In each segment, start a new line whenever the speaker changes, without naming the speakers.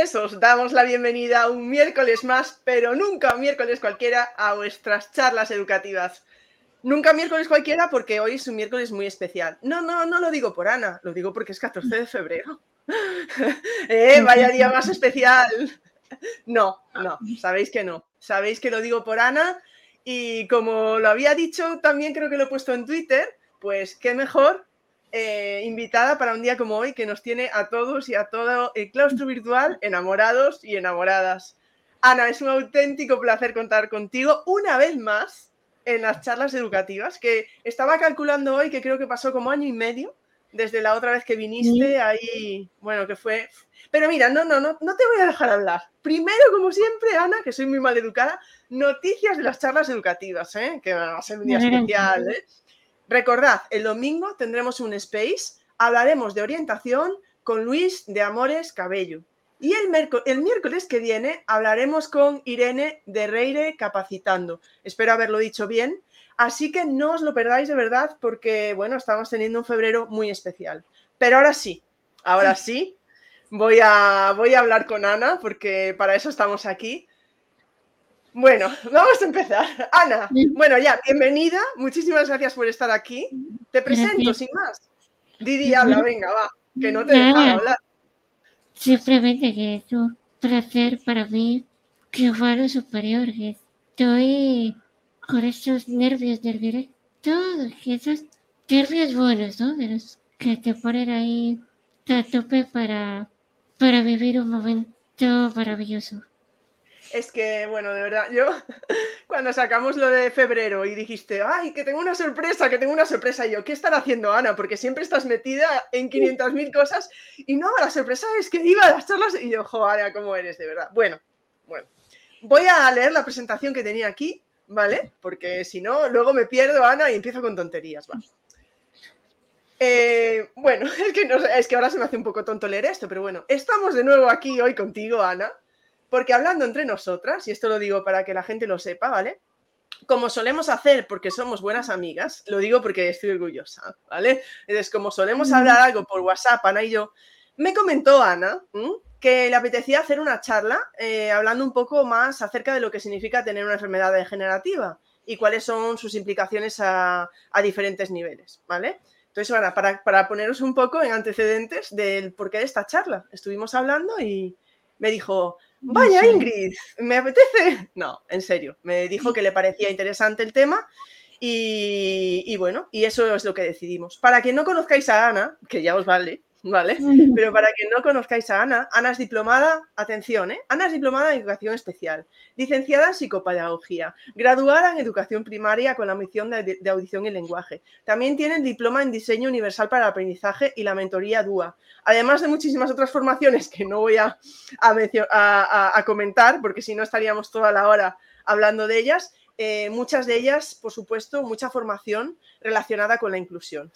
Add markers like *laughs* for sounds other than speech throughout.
Os damos la bienvenida un miércoles más, pero nunca un miércoles cualquiera, a vuestras charlas educativas. Nunca miércoles cualquiera porque hoy es un miércoles muy especial. No, no, no lo digo por Ana, lo digo porque es 14 de febrero. *laughs* eh, vaya día más especial. No, no, sabéis que no. Sabéis que lo digo por Ana y como lo había dicho, también creo que lo he puesto en Twitter, pues qué mejor eh, invitada para un día como hoy que nos tiene a todos y a todo el claustro virtual *laughs* enamorados y enamoradas. Ana, es un auténtico placer contar contigo una vez más en las charlas educativas, que estaba calculando hoy que creo que pasó como año y medio desde la otra vez que viniste, ahí, bueno, que fue... Pero mira, no, no, no, no te voy a dejar hablar. Primero, como siempre, Ana, que soy muy mal educada, noticias de las charlas educativas, ¿eh? que va a ser un día *laughs* especial. ¿eh? Recordad, el domingo tendremos un space, hablaremos de orientación con Luis de Amores Cabello. Y el, el, miércoles que viene hablaremos con Irene de Reire Capacitando. Espero haberlo dicho bien. Así que no os lo perdáis de verdad porque, bueno, estamos teniendo un febrero muy especial. Pero ahora sí, ahora sí, voy a, voy a hablar con Ana porque para eso estamos aquí. Bueno, *laughs* vamos a empezar. Ana, bueno, ya, bienvenida. Muchísimas gracias por estar aquí. Te presento, sin más. Didi, habla, venga, va, que no te deja hablar.
Simplemente que es un placer para mí que fue lo superior, que estoy con esos nervios del directo, esos nervios buenos, ¿no? De los que te ponen ahí a tope para, para vivir un momento maravilloso.
Es que, bueno, de verdad, yo *laughs* cuando sacamos lo de febrero y dijiste, ay, que tengo una sorpresa, que tengo una sorpresa, y yo, ¿qué estará haciendo Ana? Porque siempre estás metida en 500.000 cosas y no, la sorpresa es que iba a las charlas y yo, joder, ¿cómo eres de verdad? Bueno, bueno, voy a leer la presentación que tenía aquí, ¿vale? Porque si no, luego me pierdo, Ana, y empiezo con tonterías, va. Eh, bueno, *laughs* es que, no, es que ahora se me hace un poco tonto leer esto, pero bueno, estamos de nuevo aquí hoy contigo, Ana porque hablando entre nosotras, y esto lo digo para que la gente lo sepa, ¿vale? Como solemos hacer porque somos buenas amigas, lo digo porque estoy orgullosa, ¿vale? Entonces, como solemos hablar algo por WhatsApp, Ana y yo, me comentó Ana que le apetecía hacer una charla eh, hablando un poco más acerca de lo que significa tener una enfermedad degenerativa y cuáles son sus implicaciones a, diferentes niveles, ¿vale? Entonces, Ana, para, para poneros un poco en antecedentes del porqué de esta charla, estuvimos hablando y me dijo, Vaya, Ingrid, ¿me apetece? No, en serio, me dijo que le parecía interesante el tema y, bueno, y eso es lo que decidimos. Para que no conozcáis a Ana, que ya os vale, ¿vale? *laughs* Pero para que no conozcáis a Ana, Ana es diplomada, atención, ¿eh? Ana es diplomada en educación especial, licenciada en psicopedagogía, graduada en educación primaria con la misión de, audición y lenguaje. También tiene el diploma en diseño universal para el aprendizaje y la mentoría DUA, además de muchísimas otras formaciones que no voy a, a, comentar, porque si no estaríamos toda la hora hablando de ellas. Eh, muchas de ellas, por supuesto, mucha formación relacionada con la inclusión.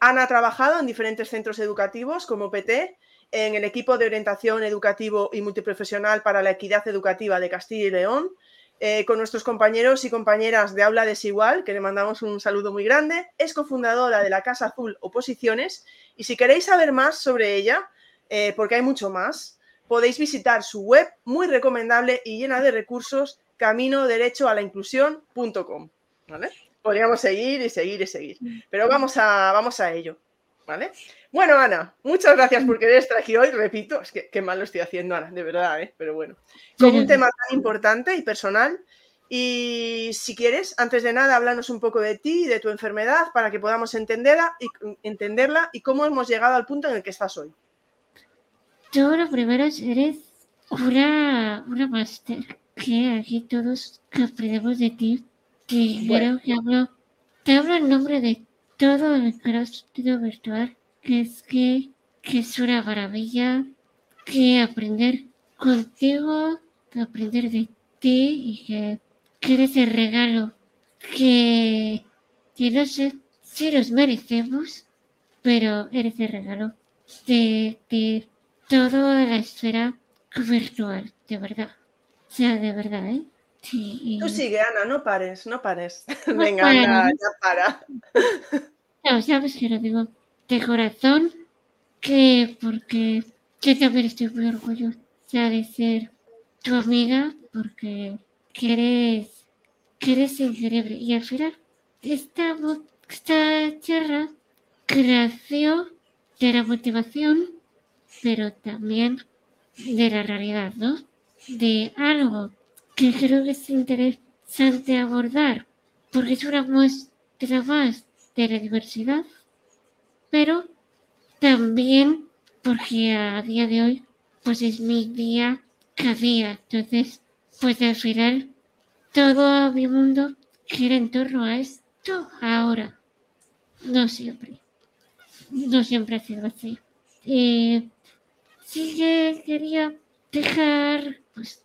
Ana ha trabajado en diferentes centros educativos como PT, en el equipo de orientación educativo y multiprofesional para la equidad educativa de Castilla y León, eh, con nuestros compañeros y compañeras de Aula Desigual, que le mandamos un saludo muy grande. Es cofundadora de la Casa Azul Oposiciones y si queréis saber más sobre ella, eh, porque hay mucho más, podéis visitar su web muy recomendable y llena de recursos, camino derecho a la inclusión.com. ¿Vale? Podríamos seguir y seguir y seguir. Mm. Pero vamos a, vamos a ello. ¿Vale? Bueno, Ana, muchas gracias por querer estar aquí hoy. Repito, es que qué mal lo estoy haciendo, Ana, de verdad, ¿eh? pero bueno. Con un tema tan importante y personal. Y si quieres, antes de nada, háblanos un poco de ti y de tu enfermedad para que podamos entenderla y, entenderla y cómo hemos llegado al punto en el que estás hoy.
Yo lo primero eres una, una máster que aquí todos aprendemos de ti Sí, bueno. que hablo, hablo en nombre de todo el estudio virtual, que es que, que es una maravilla, que aprender contigo, aprender de ti y que, que eres el regalo que, que no sé si nos merecemos, pero eres el regalo de, de toda la esfera virtual, de verdad. O sea, de verdad, ¿eh?
Tú sigue, Ana, no pares, no pares. *laughs* Venga, Ana, ya para.
No, sabes que lo digo de corazón, que porque yo también estoy muy orgullosa de ser tu amiga porque quieres, quieres increíble. Y al final, esta, esta charla creció de la motivación, pero también de la realidad, ¿no? De algo que creo que es interesante abordar, porque es una muestra más de la diversidad, pero también porque a día de hoy, pues es mi día cada día, entonces, pues al final, todo mi mundo gira en torno a esto ahora, no siempre, no siempre ha sido así. Eh, sí que quería dejar, pues,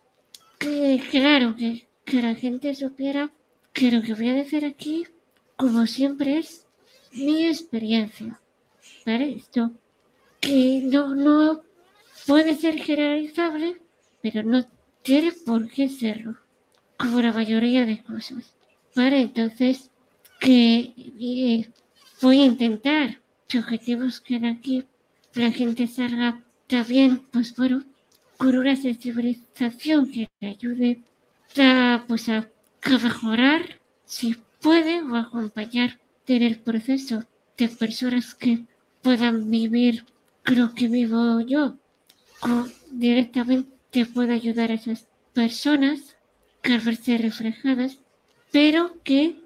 que claro, que, que la gente supiera que lo que voy a decir aquí, como siempre, es mi experiencia. ¿Vale? Esto que no, no puede ser generalizable, pero no tiene por qué serlo, como la mayoría de cosas. ¿Vale? Entonces, que eh, voy a intentar que objetivos que aquí la gente salga también, pues bueno, con una sensibilización que ayude a, pues a, mejorar, si puede, o acompañar en el proceso de personas que puedan vivir lo que vivo yo, o directamente pueda ayudar a esas personas a verse reflejadas, pero que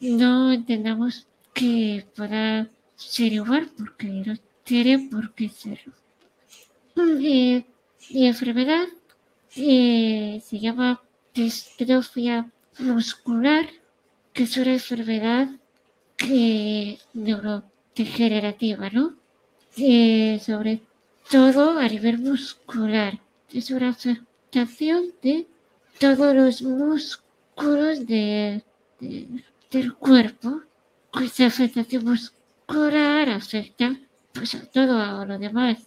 no entendamos que pueda ser igual, porque no tiene por qué serlo. Eh, mi enfermedad eh, se llama distrofia muscular, que es una enfermedad que, neurodegenerativa, ¿no? Eh, sobre todo a nivel muscular. Es una afectación de todos los músculos de, del cuerpo. Esa afectación muscular afecta pues, a todo lo demás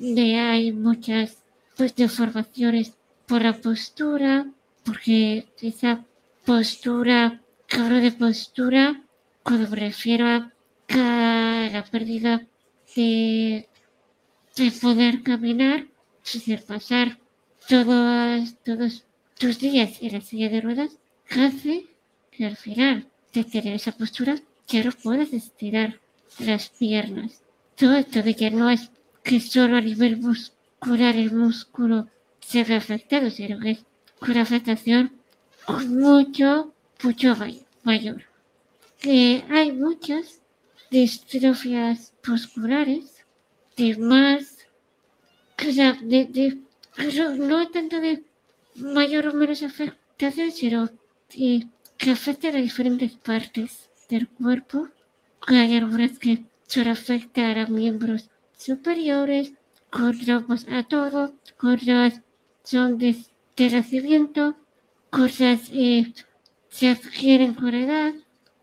de hay muchas pues deformaciones por la postura, porque esa postura, hablo de postura, cuando me refiero a, la pérdida de, de poder caminar, decir, pasar todos, todos tus días en la silla de ruedas, hace que al final de tener esa postura ya no puedes estirar las piernas. Todo esto de que no es que solo a nivel muscular el músculo se ve afectado, sino que es una afectación mucho, mucho mayor. Que hay muchas distrofias musculares de más, o sea, de, de, no tanto de mayor o menos afectación, sino que, que afectan a diferentes partes del cuerpo. Hay algunas que solo afectan a miembros superiores, otras a todo, otras son de, nacimiento, cosas eh, se adquieren con edad,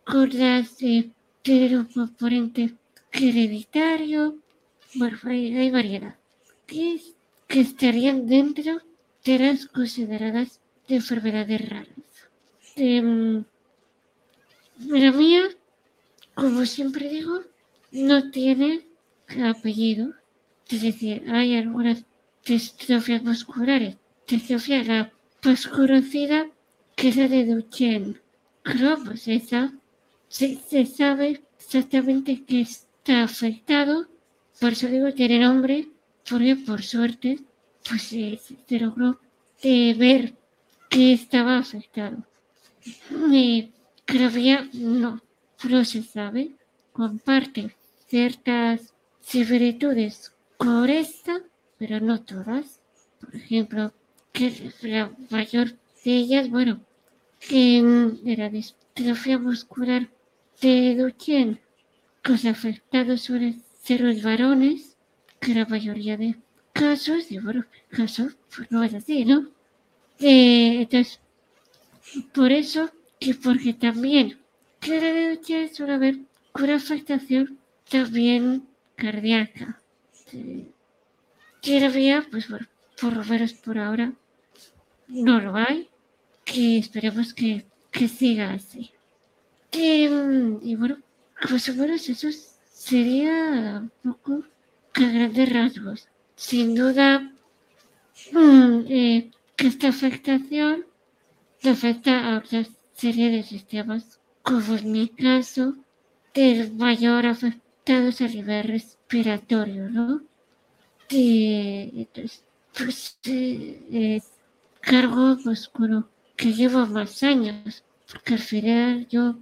cosas eh, tienen un componente hereditario, bueno, hay, variedad, que, que estarían dentro de las consideradas de enfermedades raras. Eh, la mía, como siempre digo, no tiene apellido, es decir, hay algunas distrofias musculares. Distrofia la más conocida que es la de Duchenne. Esa se, se sabe exactamente que está afectado, por eso digo tiene nombre, porque por suerte pues se, logró de ver que estaba afectado. Y Cravia no, no se sabe, comparte ciertas similitudes con esta, pero no todas. Por ejemplo, que la mayor de ellas, bueno, que era distrofia muscular de Duchenne, los afectados suelen ser los varones, que la mayoría de casos, y bueno, casos, pues no es así, ¿no? Eh, entonces, por eso, que porque también que la de Duchenne suele haber una afectación también cardíaca. Todavía, pues por, lo menos por ahora, no lo hay. Que esperemos que, que siga así. Y, y, bueno, más o menos eso sería un poco a grandes rasgos. sin duda mm, eh, que esta afectación afecta a otra serie de sistemas, como en mi caso, el mayor afectado es a nivel respiratorio, ¿no? entonces, pues, eh, cargo pues, que llevo más años, porque al final yo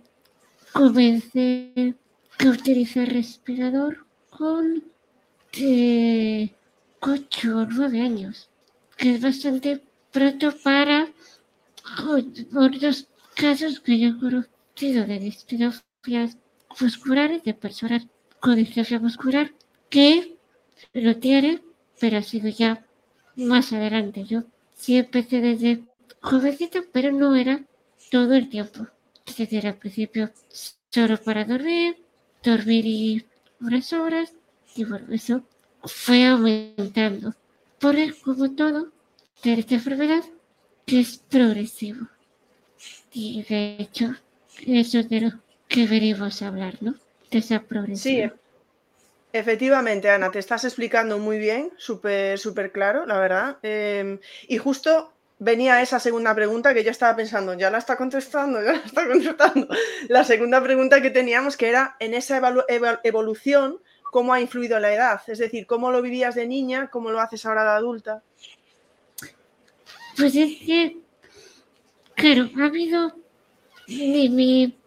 comencé a utilizar respirador con eh, 8 o 9 años, que es bastante pronto para otros casos que yo he conocido de distrofias musculares de personas con distrofia muscular que lo tienen, pero ha sido ya más adelante. Yo sí empecé desde jovencita, pero no era todo el tiempo. Es decir, al principio solo para dormir, dormir y unas horas, y bueno, eso fue aumentando. Por el, como todo, de esta enfermedad, que es progresivo. Y de hecho, eso es de lo que venimos a hablar, ¿no? Esa progresión.
Sí, efectivamente, Ana, te estás explicando muy bien, súper, súper claro, la verdad. Em, y justo venía esa segunda pregunta que yo estaba pensando, ya la está contestando, ya la está contestando. La segunda pregunta que teníamos que era en esa evolución, ¿cómo ha influido la edad? Es decir, ¿cómo lo vivías de niña? ¿Cómo lo haces ahora de adulta?
Pues es que, claro, ha habido de mi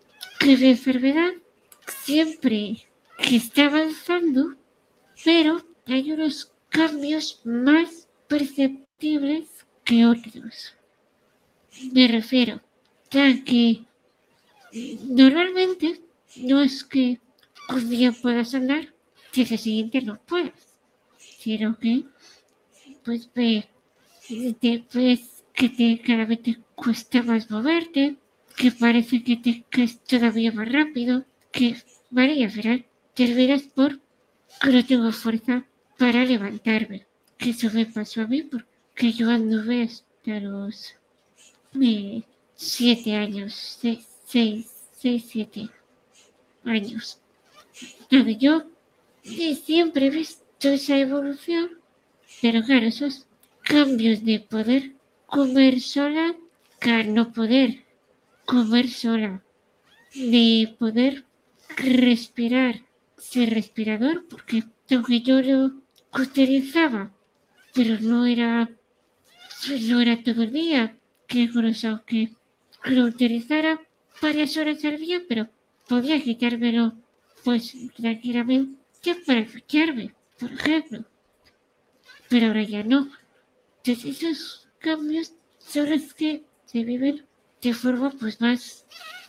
enfermedad siempre que está avanzando, pero hay unos cambios más perceptibles que otros. Me refiero a que normalmente no es que un día puedas andar si el siguiente no puedas, sino que pues ve te que te, cada vez te cuesta más moverte, que parece que te es todavía más rápido, que María, final te olvidas por que no tengo fuerza para levantarme. Que eso me pasó a mí porque yo anduve hasta los eh, siete años, seis, seis, seis, siete años. yo siempre he visto esa evolución, pero claro, esos cambios de poder comer sola no poder comer sola, de poder respirar sin respirador, porque aunque yo lo utilizaba, pero no era, no era todo el día, que grueso que lo utilizara varias horas al día, pero podía quitármelo pues tranquilamente para escucharme, por ejemplo. Pero ahora ya no esos cambios son los que se viven de forma pues más,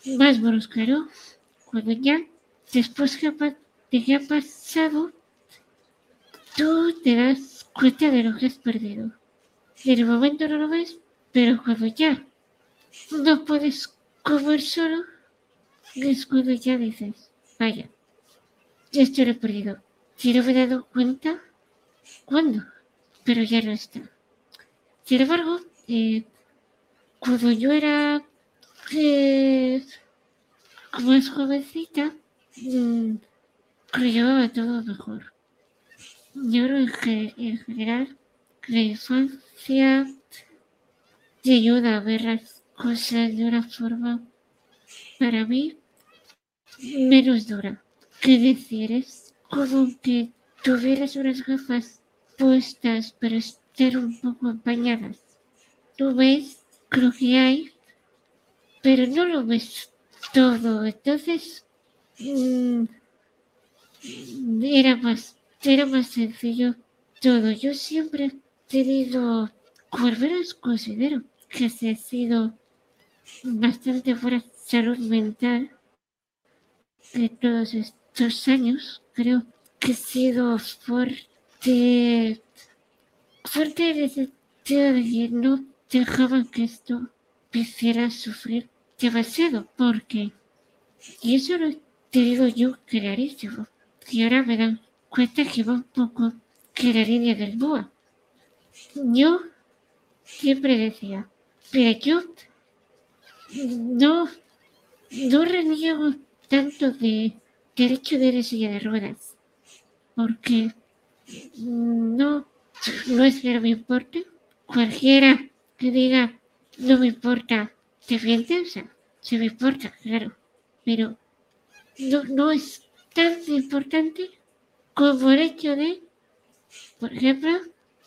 más brusca. Cuando ya, después de que ha pasado, tú te das cuenta de lo que has perdido. En el momento no lo ves, pero cuando ya no puedes comer solo, es cuando ya dices, vaya, ya estoy lo he perdido. Si no me he dado cuenta, ¿cuándo? Pero ya no está. Sin embargo, eh, cuando yo era eh, más jovencita, mmm, llevaba todo mejor. Yo creo que en general la infancia te ayuda a ver las cosas de una forma, para mí, menos dura. ¿Qué decir? Es como que tuvieras unas gafas puestas, pero un poco empañadas. Tú ves lo que hay, pero no lo ves todo. Entonces, mm, era, más, era más sencillo todo. Yo siempre he tenido, por menos considero que se ha sido bastante fuera salud mental de todos estos años. Creo que he sido fuerte fuerte en de que no dejaban que esto hiciera sufrir demasiado, porque, y eso lo te digo yo clarísimo, y ahora me dan cuenta que va un poco que la línea del BOA. Yo siempre decía, pero yo no, no reniego tanto de derecho de la silla de ruedas, porque no no es que no me importe. Cualquiera que diga no me importa, sea, se me importa, claro. Pero no, no es tan importante como el hecho de, por ejemplo,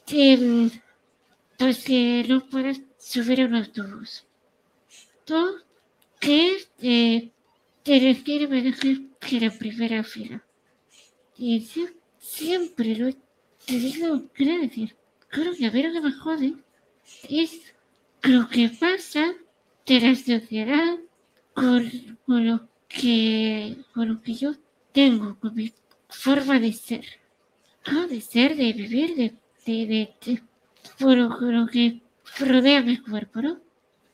que, pues que no puedas subir a un autobús. Tú, que eh, te requiere manejar que la primera fila. Y eso siempre lo te digo, quiero decir, creo que a ver lo que me jode es lo que pasa de la sociedad con, con, lo que, con lo que yo tengo, con mi forma de ser. ¿no? De ser, de vivir, de, de, de, por, lo, que rodea mi cuerpo, ¿no?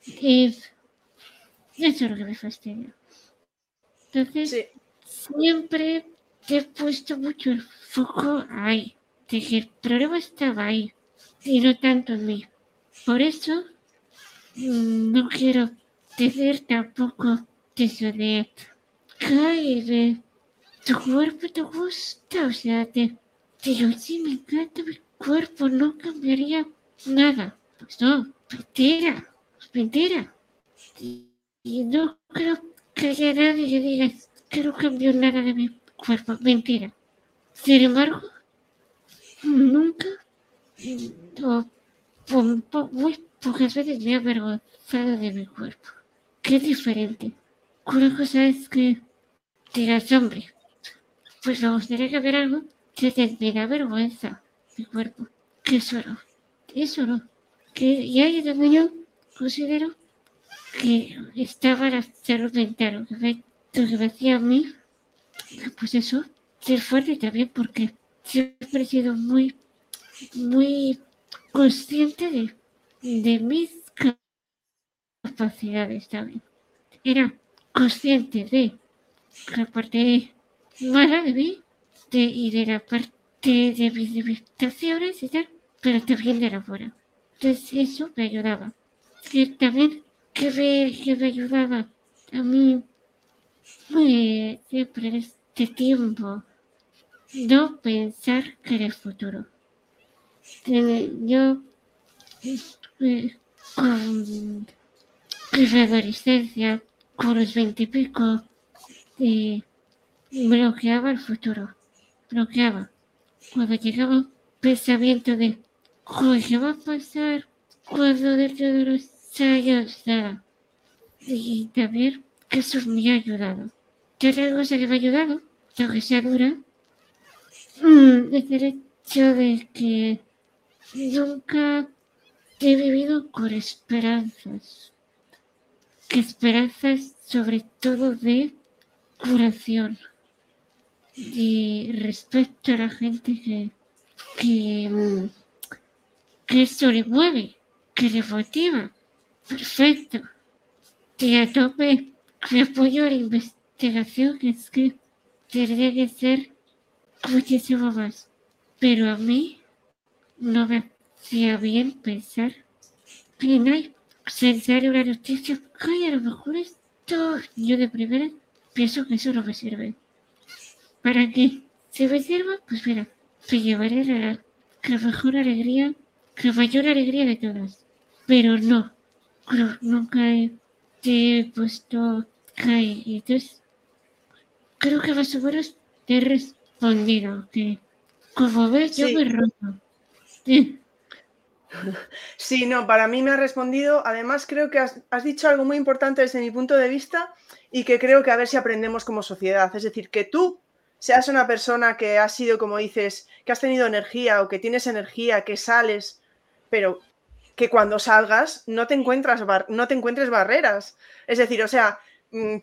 Eso es lo que me fastidia. Entonces, siempre he puesto mucho el foco ahí, de que el problema estaba ahí y no tanto en mí. Por eso, no quiero decir tampoco eso de, ay, de, tu cuerpo te gusta, o sea, te, yo sí me encanta mi cuerpo, no cambiaría nada. Pues no, mentira, mentira. Y no creo que haya nadie que diga que no cambió nada de mi cuerpo, mentira. Sin embargo, nunca, o, muy pocas veces me he avergonzado de mi cuerpo. Qué diferente. Una cosa es que dirás, hombre, pues me gustaría hubiera algo que te da vergüenza mi cuerpo. Que eso no. Eso no. Que, y ahí es donde yo considero que estaba la salud mental, lo que me, lo que me hacía a mí, pues eso, ser fuerte también, porque siempre he sido muy, muy consciente de, de mis capacidades también. Era consciente de la parte mala de mí y de la parte de mis limitaciones y tal, pero también de la fuera. Entonces eso me ayudaba. Y también que me, que me ayudaba a mí fue siempre este tiempo no pensar que en el futuro. Yo eh, con la adolescencia, con los veintipico, eh, bloqueaba el futuro. Bloqueaba. Cuando llegaba pensamiento de, ¿qué va a pasar cuando dentro de los años nada? Y también que eso me ha ayudado. ¿Qué otra cosa que me ha ayudado? Aunque sea dura, mm, es el hecho de que nunca he vivido con esperanzas. Que esperanzas sobre todo de curación. Y respecto a la gente que, que, que le mueve, que le motiva. Perfecto. Y a tope que apoyo a la investigación, es que tendría que ser muchísimo más. Pero a mí no me hacía bien pensar que no hay pensar una noticia que a lo mejor esto yo de primera pienso que eso no me sirve. ¿Para qué? Si me sirva, pues mira, me llevaré la, la mejor alegría, la mayor alegría de todas. Pero no, nunca he, he puesto ahí. Entonces, creo que más o menos te he respondido que, como ves, yo me. Sí.
Sí, no, para mí me ha respondido. Además, creo que has, dicho algo muy importante desde mi punto de vista y que creo que a ver si aprendemos como sociedad. Es decir, que tú seas una persona que has sido, como dices, que has tenido energía o que tienes energía, que sales, pero que cuando salgas no te, encuentras no te encuentres barreras. Es decir, o sea,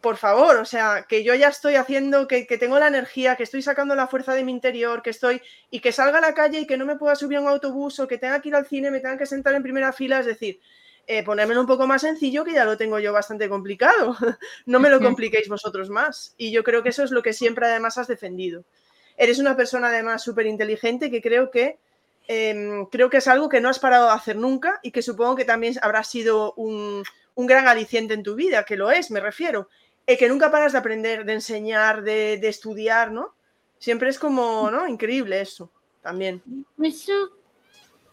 por favor, o sea, que yo ya estoy haciendo, que, tengo la energía, que estoy sacando la fuerza de mi interior, que estoy, y que salga a la calle y que no me pueda subir a un autobús o que tenga que ir al cine, me tenga que sentar en primera fila, es decir, eh, ponérmelo un poco más sencillo, que ya lo tengo yo bastante complicado. *laughs* no me lo compliquéis vosotros más. Y yo creo que eso es lo que siempre además has defendido. Eres una persona además súper inteligente que creo que em, creo que es algo que no has parado de hacer nunca y que supongo que también habrá sido un, un gran aliciente en tu vida, que lo es, me refiero. y que nunca paras de aprender, de enseñar, de, estudiar, ¿no? Siempre es como, ¿no? Increíble eso, también.
Eso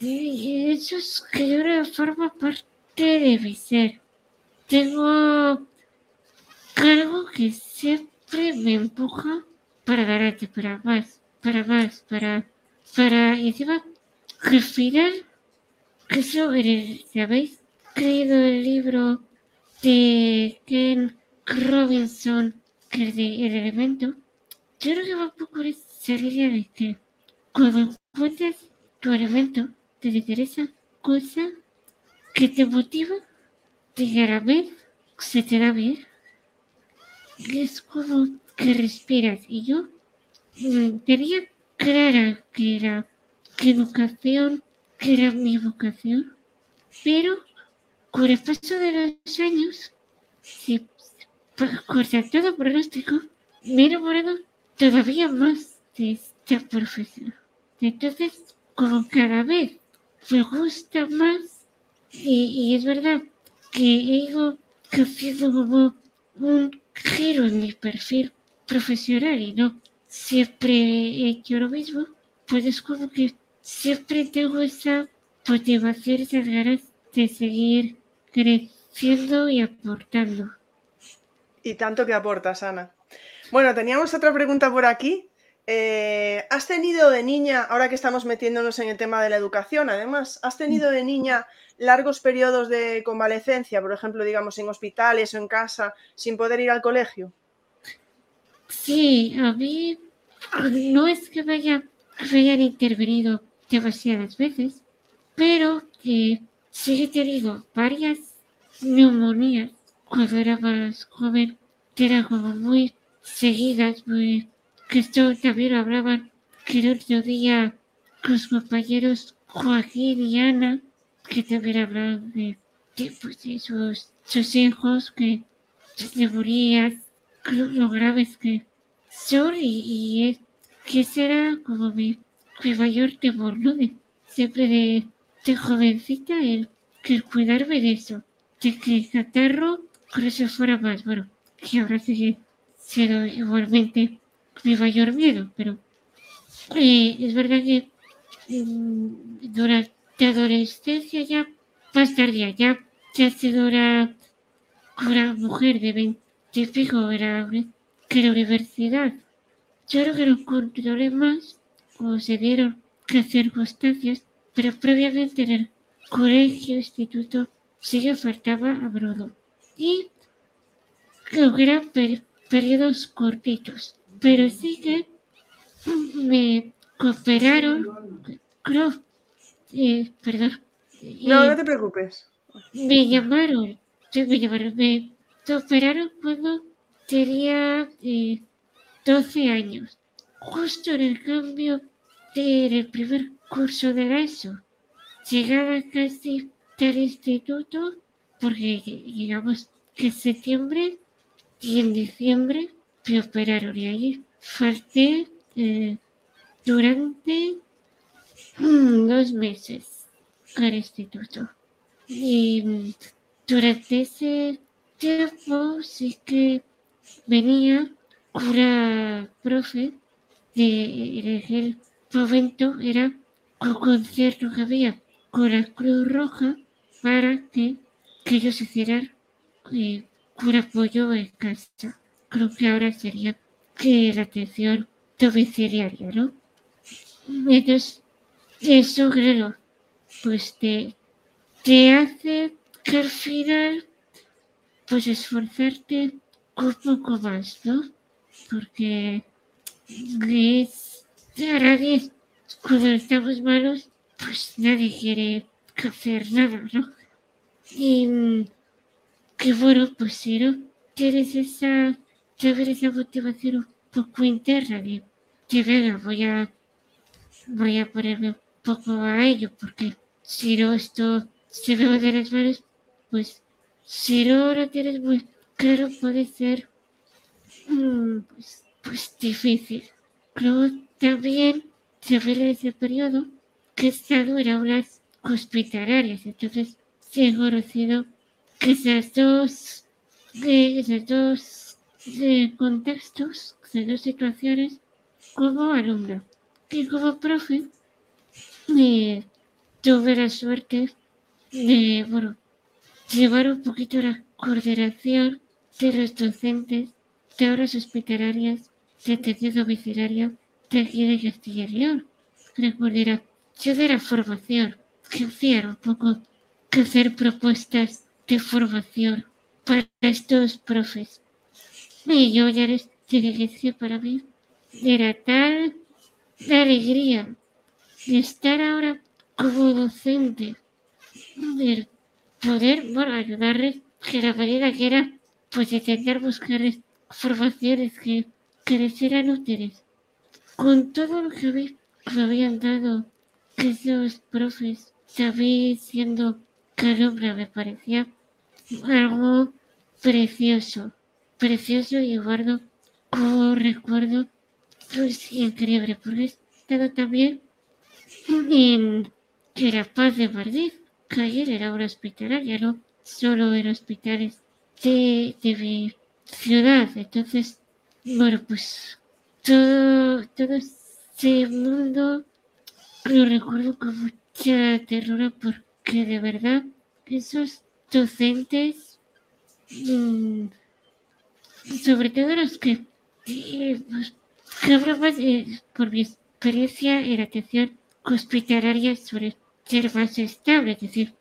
eso es que ahora forma parte de mi ser. Tengo algo que siempre me empuja para adelante, para más, para más, para, para, y encima, al final, eso, ¿sabéis? Creído el libro de Ken Robinson, que es de El Elemento, yo creo que va un poco por esa de que cuando encuentras tu elemento, te interesa cosa que te motiva, te hará bien, se te da bien, es como que respiras. Y yo tenía clara que era que educación, que era mi vocación, pero con el paso de los años, si contra todo pronóstico, he enamorado todavía más de esta profesión. Entonces, como cada vez me gusta más, y, es verdad que he ido creciendo como un giro en mi perfil profesional y no siempre he hecho lo mismo, pues es como que siempre tengo esa motivación, esas ganas de seguir creciendo y aportando.
Y tanto que aportas, Ana. Bueno, teníamos otra pregunta por aquí. Eh, ¿Has tenido de niña, ahora que estamos metiéndonos en el tema de la educación, además, ¿has tenido de niña largos periodos de convalecencia, por ejemplo, digamos, en hospitales o en casa, sin poder ir al colegio?
Sí, a mí no es que me, hayan intervenido demasiadas veces, pero que sí he tenido varias neumonías cuando era más joven, que eran como muy seguidas, muy que esto también hablaban que el otro día los compañeros Joaquín y Ana, que también hablaban de, pues, sus, hijos que se morían, lo graves que son y, es que será como mi, mayor temor, ¿no? siempre de, de jovencita el, que cuidarme de eso, de que con eso fuera más, bueno, que ahora sigue siendo igualmente mi mayor miedo, pero eh, es verdad que mm, durante adolescencia ya más tardía, ya, ya sido una, mujer de 20 pico era que la universidad. Creo que lo controlé más o se dieron que circunstancias, pero previamente en el colegio, instituto, sí que faltaba a Brodo. Y eran periodos cortitos pero sí que me cooperaron, creo, eh, perdón.
no, no te preocupes.
Me llamaron, me llamaron, me operaron cuando tenía 12 eh, años, justo en el cambio del primer curso de ESO. Llegaba casi del instituto, porque digamos que en septiembre y en diciembre me operaron y ahí falté eh, durante mm, dos meses al instituto. Y mm, durante ese tiempo sí que venía una profe de, el momento era un concierto que había con la Cruz Roja para que, ellos hicieran eh, un apoyo en casa creo que ahora sería que la atención domiciliaria, ¿no? Entonces, eso creo, pues te, te hace que al final, pues esforzarte un poco más, ¿no? Porque es, nadie, cuando estamos malos, pues nadie quiere hacer nada, ¿no? Y que bueno, pues si no tienes esa ver esa motivación un poco interna de que venga, voy a, voy a ponerme un poco a ello, porque si no esto se me va de las manos, pues si no lo tienes muy claro puede ser mm, pues, pues, difícil. Creo también se ve ese periodo estado en aulas hospitalarias, entonces se he conocido que esas dos, esas dos de contextos, de dos situaciones como alumno. Y como profe, tuve la suerte de, bueno, llevar un poquito la coordinación de los docentes de horas hospitalarias de atención domiciliaria León. Recuerda, yo de la formación, que hacía un poco que hacer propuestas de formación para estos profes. Y yo ya les dije que para mí era tal la alegría de estar ahora como docente, de poder bueno, ayudarles, que la manera que era, pues intentar buscarles formaciones que, que les eran útiles. Con todo lo que me habían dado esos profes, David siendo calumnia me parecía algo precioso, precioso y guardo como recuerdo pues increíble, porque he estado también en La Paz de Madrid, que ayer era una hospitalaria, no solo en hospitales de, de mi ciudad. Entonces, bueno, pues todo, todo ese mundo lo recuerdo con mucha ternura porque de verdad esos docentes, mm, sobre todo los que, eh, pues, más por mi experiencia en atención hospitalaria sobre ser más estable, es decir,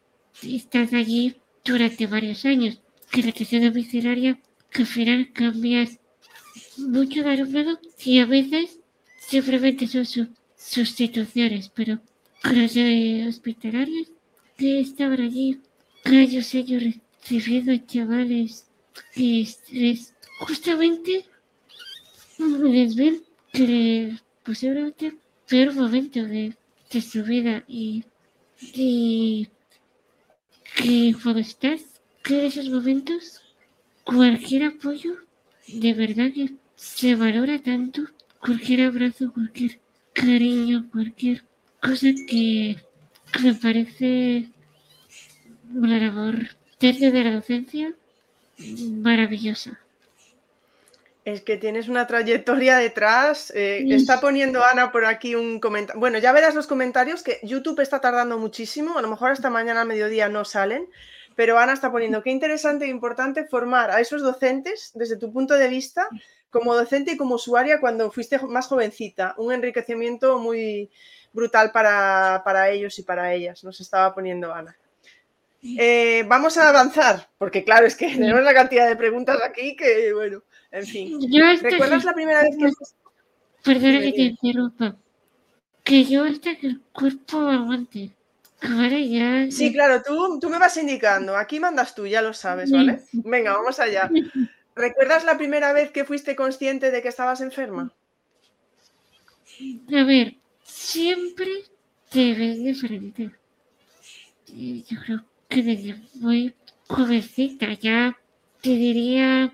estás allí durante varios años, que la atención domiciliaria que al final cambias mucho de alumnado y a veces simplemente son sustituciones, pero los hospitalarios que estaban allí años años recibiendo chavales es, justamente les ven que posiblemente peor momento de, de su vida y, y que cuando estás en esos momentos cualquier apoyo de verdad que se valora tanto cualquier abrazo cualquier cariño cualquier cosa que me parece una labor desde de la docencia maravillosa.
Es que tienes una trayectoria detrás. Eh, está poniendo Ana por aquí un comentario. Bueno, ya verás los comentarios que YouTube está tardando muchísimo. A lo mejor hasta mañana a mediodía no salen. Pero Ana está poniendo qué interesante e importante formar a esos docentes desde tu punto de vista como docente y como usuaria cuando fuiste más jovencita. Un enriquecimiento muy brutal para, para ellos y para ellas. Nos estaba poniendo Ana. Eh, vamos a avanzar, porque claro, es que tenemos una cantidad de preguntas aquí que, bueno, en fin. ¿Recuerdas la primera vez que...
Perdona que te interrumpa. Que yo hasta que el cuerpo aguante. Ahora ya...
Sí, claro, tú, tú me vas indicando. Aquí mandas tú, ya lo sabes, ¿vale? Venga, vamos allá. *laughs* ¿Recuerdas la primera vez que fuiste consciente de que estabas enferma?
A ver, siempre te ves diferente. Yo creo que desde muy jovencita, ya te diría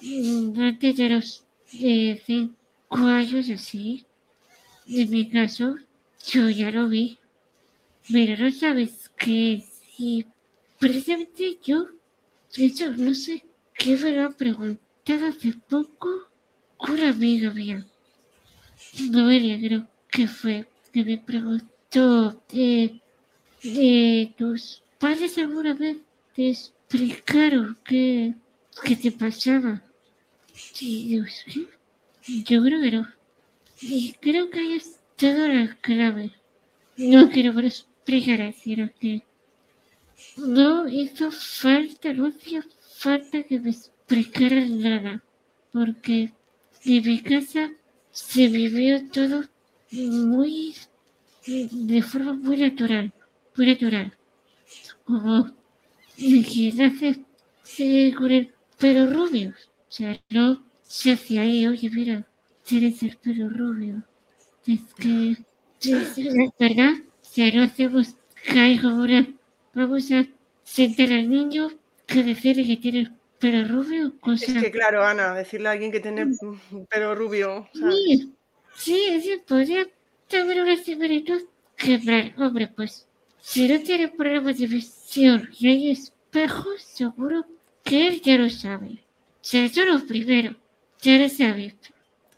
mm, antes de los de cinco años así, en mi caso, yo ya lo vi, pero no sabes qué si precisamente yo, eso no sé, qué me lo preguntado hace poco una amiga mía, Noelia creo que fue, que me preguntó, eh, de tus padres alguna vez te explicaron qué, qué te pasaba. Sí, Yo creo que no. Y creo que ahí estado la clave. No quiero explicar, sino que no hizo falta, no falta que me explicaran nada, porque en mi casa se vivió todo muy, de forma muy natural muy natural. Como que nace se con el pelo rubio. O sea, no se hacía ahí, oye, mira, tienes el pelo rubio. Es que, es verdad, o sea, no hacemos caer como una, vamos a sentar al niño que decirle que tiene pelo rubio. Cosa...
Es que claro, Ana, decirle a alguien que tiene pelo rubio.
Sí, sí, sí, podría tener una similitud que, hombre, pues si no tiene problemas de visión y hay espejos, seguro que él ya lo sabe. O sea, eso es lo primero. Ya lo sabe.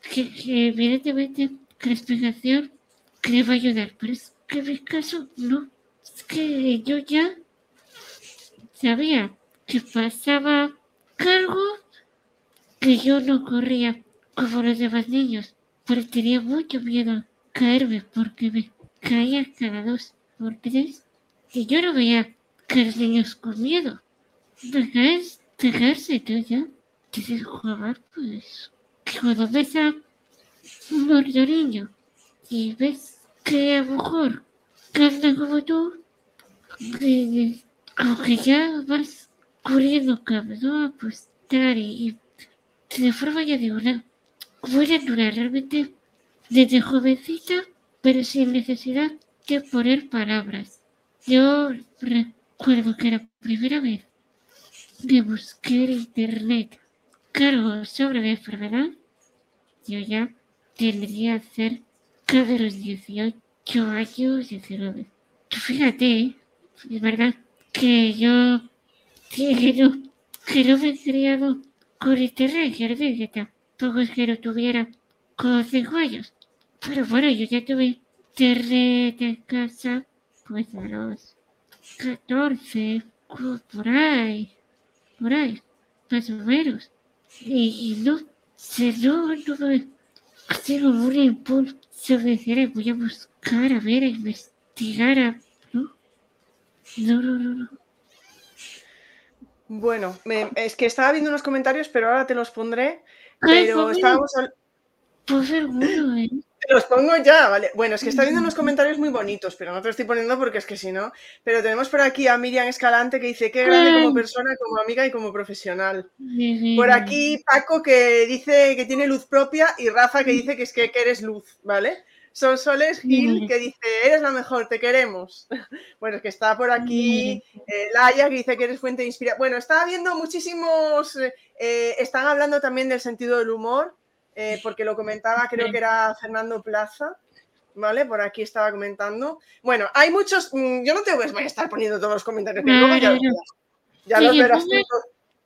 Que, evidentemente que la explicación que le va a ayudar. Pero es que mi caso no. Es que yo ya sabía que pasaba algo que yo no corría como los demás niños, pero tenía mucho miedo a caerme porque me caía cada dos por tres y yo no veía que los niños con miedo. De tú ya. Quieres jugar, pues. Que cuando ves a un niño y ves que a lo mejor canta como tú, eh, como que ya vas corriendo cabrón a apostar y, de forma ya digo, muy natural, realmente desde jovencita, pero sin necesidad de poner palabras. Yo recuerdo que la primera vez que busqué en internet cargo sobre la enfermedad, yo ya tendría cerca de los 18 años, 19. Tú fíjate, es verdad que yo no me he criado con internet, que tampoco es que lo tuviera con 5 años. Pero bueno, yo ya tuve internet en casa pues a los 14, por ahí, por ahí, más o menos. Y, no, se no, no me un impulso de voy a buscar, a ver, a investigar, a, ¿no? No, no, no, no.
Bueno, me, es que estaba viendo unos comentarios, pero ahora te los pondré. Pero estábamos.
Pues seguro, ¿eh?
los pongo ya, ¿vale? Bueno, es que está viendo unos comentarios muy bonitos, pero no te los estoy poniendo porque es que si no. Pero tenemos por aquí a Miriam Escalante que dice que grande como persona, como amiga y como profesional. Por aquí Paco que dice que tiene luz propia y Rafa que dice que es que, eres luz, ¿vale? Son Soles Gil que dice, eres la mejor, te queremos. *laughs* Bueno, es que está por aquí eh, Laia que dice que eres fuente de inspiración. Bueno, estaba viendo muchísimos, eh, están hablando también del sentido del humor. Eh, porque lo comentaba, creo que era Fernando Plaza, ¿vale? Por aquí estaba comentando. Bueno, hay muchos, mm, yo no tengo que estar poniendo todos los comentarios, ya,
ya los verás.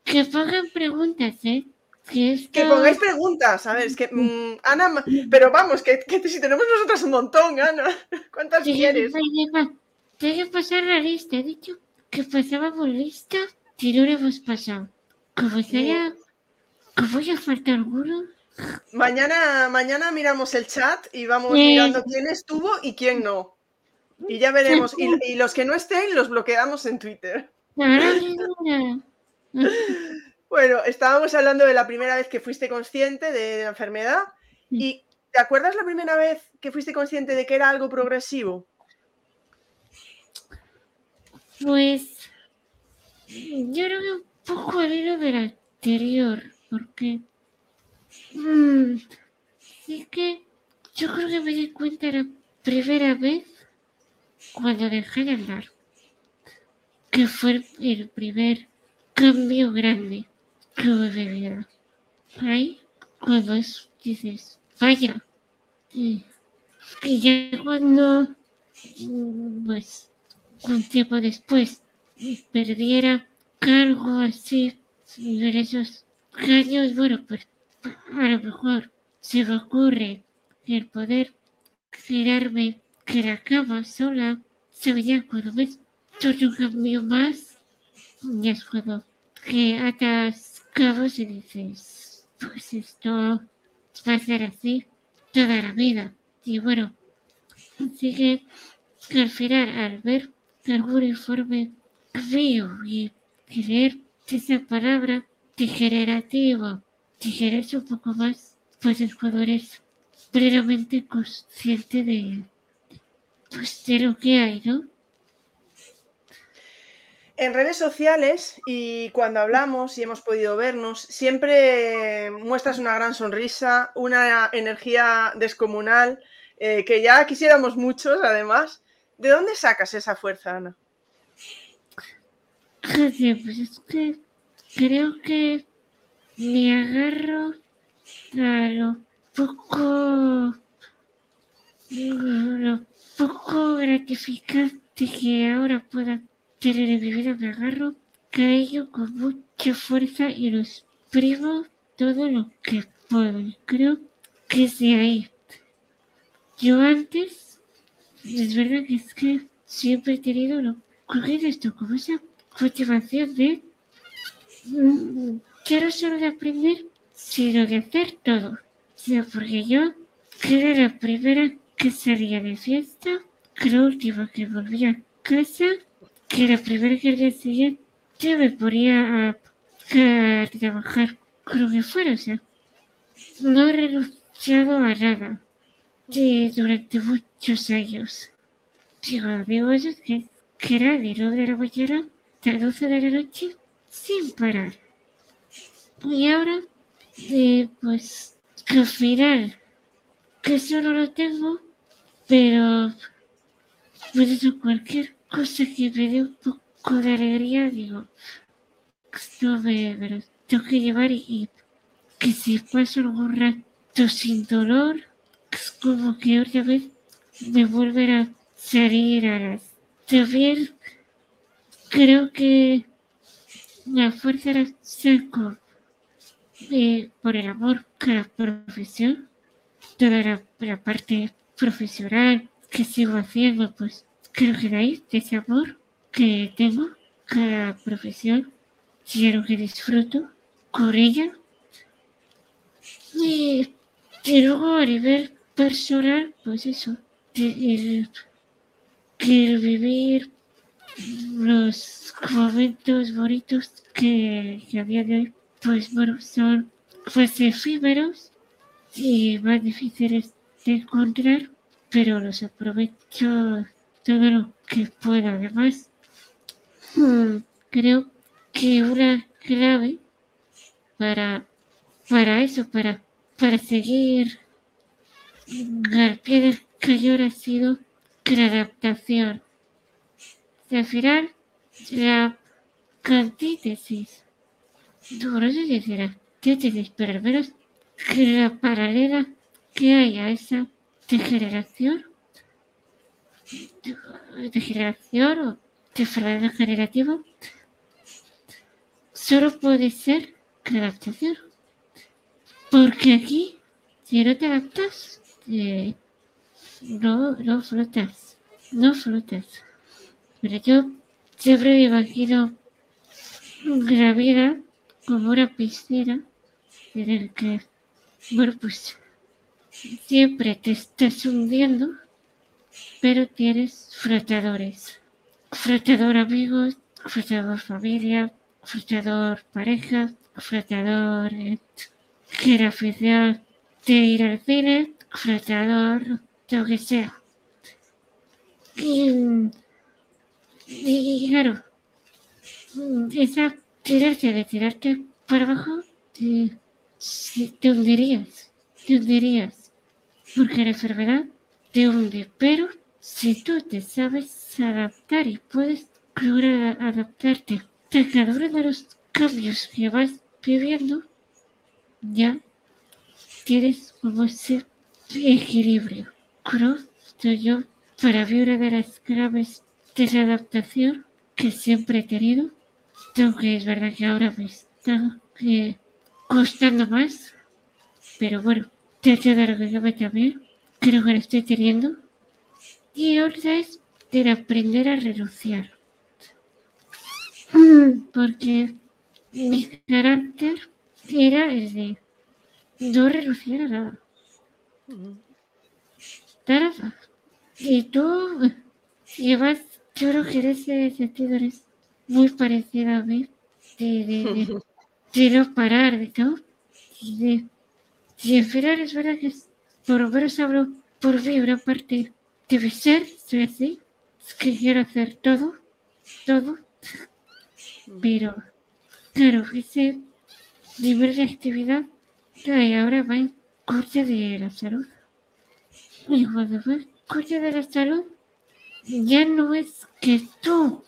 Que pongan preguntas, ¿eh?
Que, pongáis preguntas, a ver, es que, mm, Ana, pero vamos, que, si tenemos nosotras un montón, Ana, *laughs* ¿cuántas quieres?
Tengo que pasar la lista, he dicho que pasábamos lista, si no hemos pasado. Como sea, como ya falta alguno.
Mañana, mañana miramos el chat y vamos mirando quién estuvo y quién no. Y ya veremos. Y, los que no estén los bloqueamos en Twitter. *laughs* bueno, estábamos hablando de la primera vez que fuiste consciente de la enfermedad. ¿Y te acuerdas la primera vez que fuiste consciente de que era algo progresivo?
Pues yo creo que un poco al hilo del anterior, porque Mm, es que yo creo que me di cuenta la primera vez cuando dejé de hablar, que fue el primer cambio grande vida. Ahí, cuando es, dices, vaya. Y, ya cuando, pues, un tiempo después, perdiera cargo así, en esos años, bueno, pues a lo mejor se me ocurre el poder girarme que la cama sola se veía cuando ves todo un cambio más y es cuando que atas cabos y dices pues esto va a ser así toda la vida y bueno así que, al final al ver algún informe frío y creer esa palabra degenerativo eres un poco más, pues el jugador es plenamente consciente de, pues, de lo que hay, ¿no?
En redes sociales y cuando hablamos y hemos podido vernos, siempre muestras una gran sonrisa, una energía descomunal, eh, que ya quisiéramos muchos además. ¿De dónde sacas esa fuerza, Ana?
pues es que creo que me agarro a lo poco, lo poco gratificante que ahora pueda en mi vida, me agarro a con mucha fuerza y lo exprimo todo lo que puedo. creo que es de ahí. Yo antes es verdad que es que siempre he tenido lo esto como esa motivación de mm, quiero solo de aprender, sino de hacer todo. O sea, porque yo era la primera que salía de fiesta, que la última que volvía a casa, que la primera día siguiente me ponía a, a trabajar con lo que fuera, o sea, no he renunciado a nada de, durante muchos años. Digo, digo eso que, que era de 9 de la mañana hasta 12 de la noche sin parar. Y ahora, eh, pues, al final, que eso no lo tengo, pero pues eso, cualquier cosa que me dé un poco de alegría, digo, no me, me tengo que llevar y, que si paso algún rato sin dolor, es como que otra vez me vuelven a salir a las... También creo que la fuerza la saco eh, por el amor a la profesión, toda la, la parte profesional que sigo haciendo, pues que de ahí, de ese amor que tengo a la profesión, quiero que disfruto con ella. Y, y luego a nivel personal, pues eso, el, el vivir los momentos bonitos que, que había de hoy, pues bueno, son pues efímeros y más difíciles de encontrar, pero los aprovecho todo que pueda. Además, mm, creo que una clave para, para eso, para, para seguir al pie del cañón ha sido la adaptación. al final, la antítesis, no, no sé si será antítesis, pero al menos la paralela que hay a esa degeneración, degeneración o degeneración generativa, solo puede ser adaptación. Porque aquí, si no te adaptas, eh, no, no flotas, no flotas. Pero yo siempre me imagino la vida como una piscina en el que, bueno, pues siempre te estás hundiendo, pero tienes flotadores. Flotador amigos, flotador familia, flotador pareja, flotador eh, era oficial de ir al cine, flotador, lo que sea. Y, y claro, esa tirarte de tirarte para abajo, te, te hundirías, te hundirías, porque la enfermedad hunde, pero si tú te sabes adaptar y puedes lograr adaptarte a de los cambios que vas viviendo, ya tienes como ese equilibrio. Creo que yo, para mí, una de las claves de la adaptación que siempre he tenido, aunque es verdad que ahora me está eh, costando más, pero bueno, trato de arreglarme también, creo que lo estoy teniendo. Y otra es de aprender a renunciar. Porque mi carácter era el de no renunciar a nada. Nada. Y tú llevas, yo creo que en ese sentido eres muy parecida a mí, de, de, de, *laughs* no parar, de. Y, de, al final es verdad que lo menos hablo por una parte debe ser, soy así, es que quiero hacer todo, todo, pero claro, ese nivel de actividad y ahora va en corte de la salud. Y cuando en corte de la salud, ya no es que tú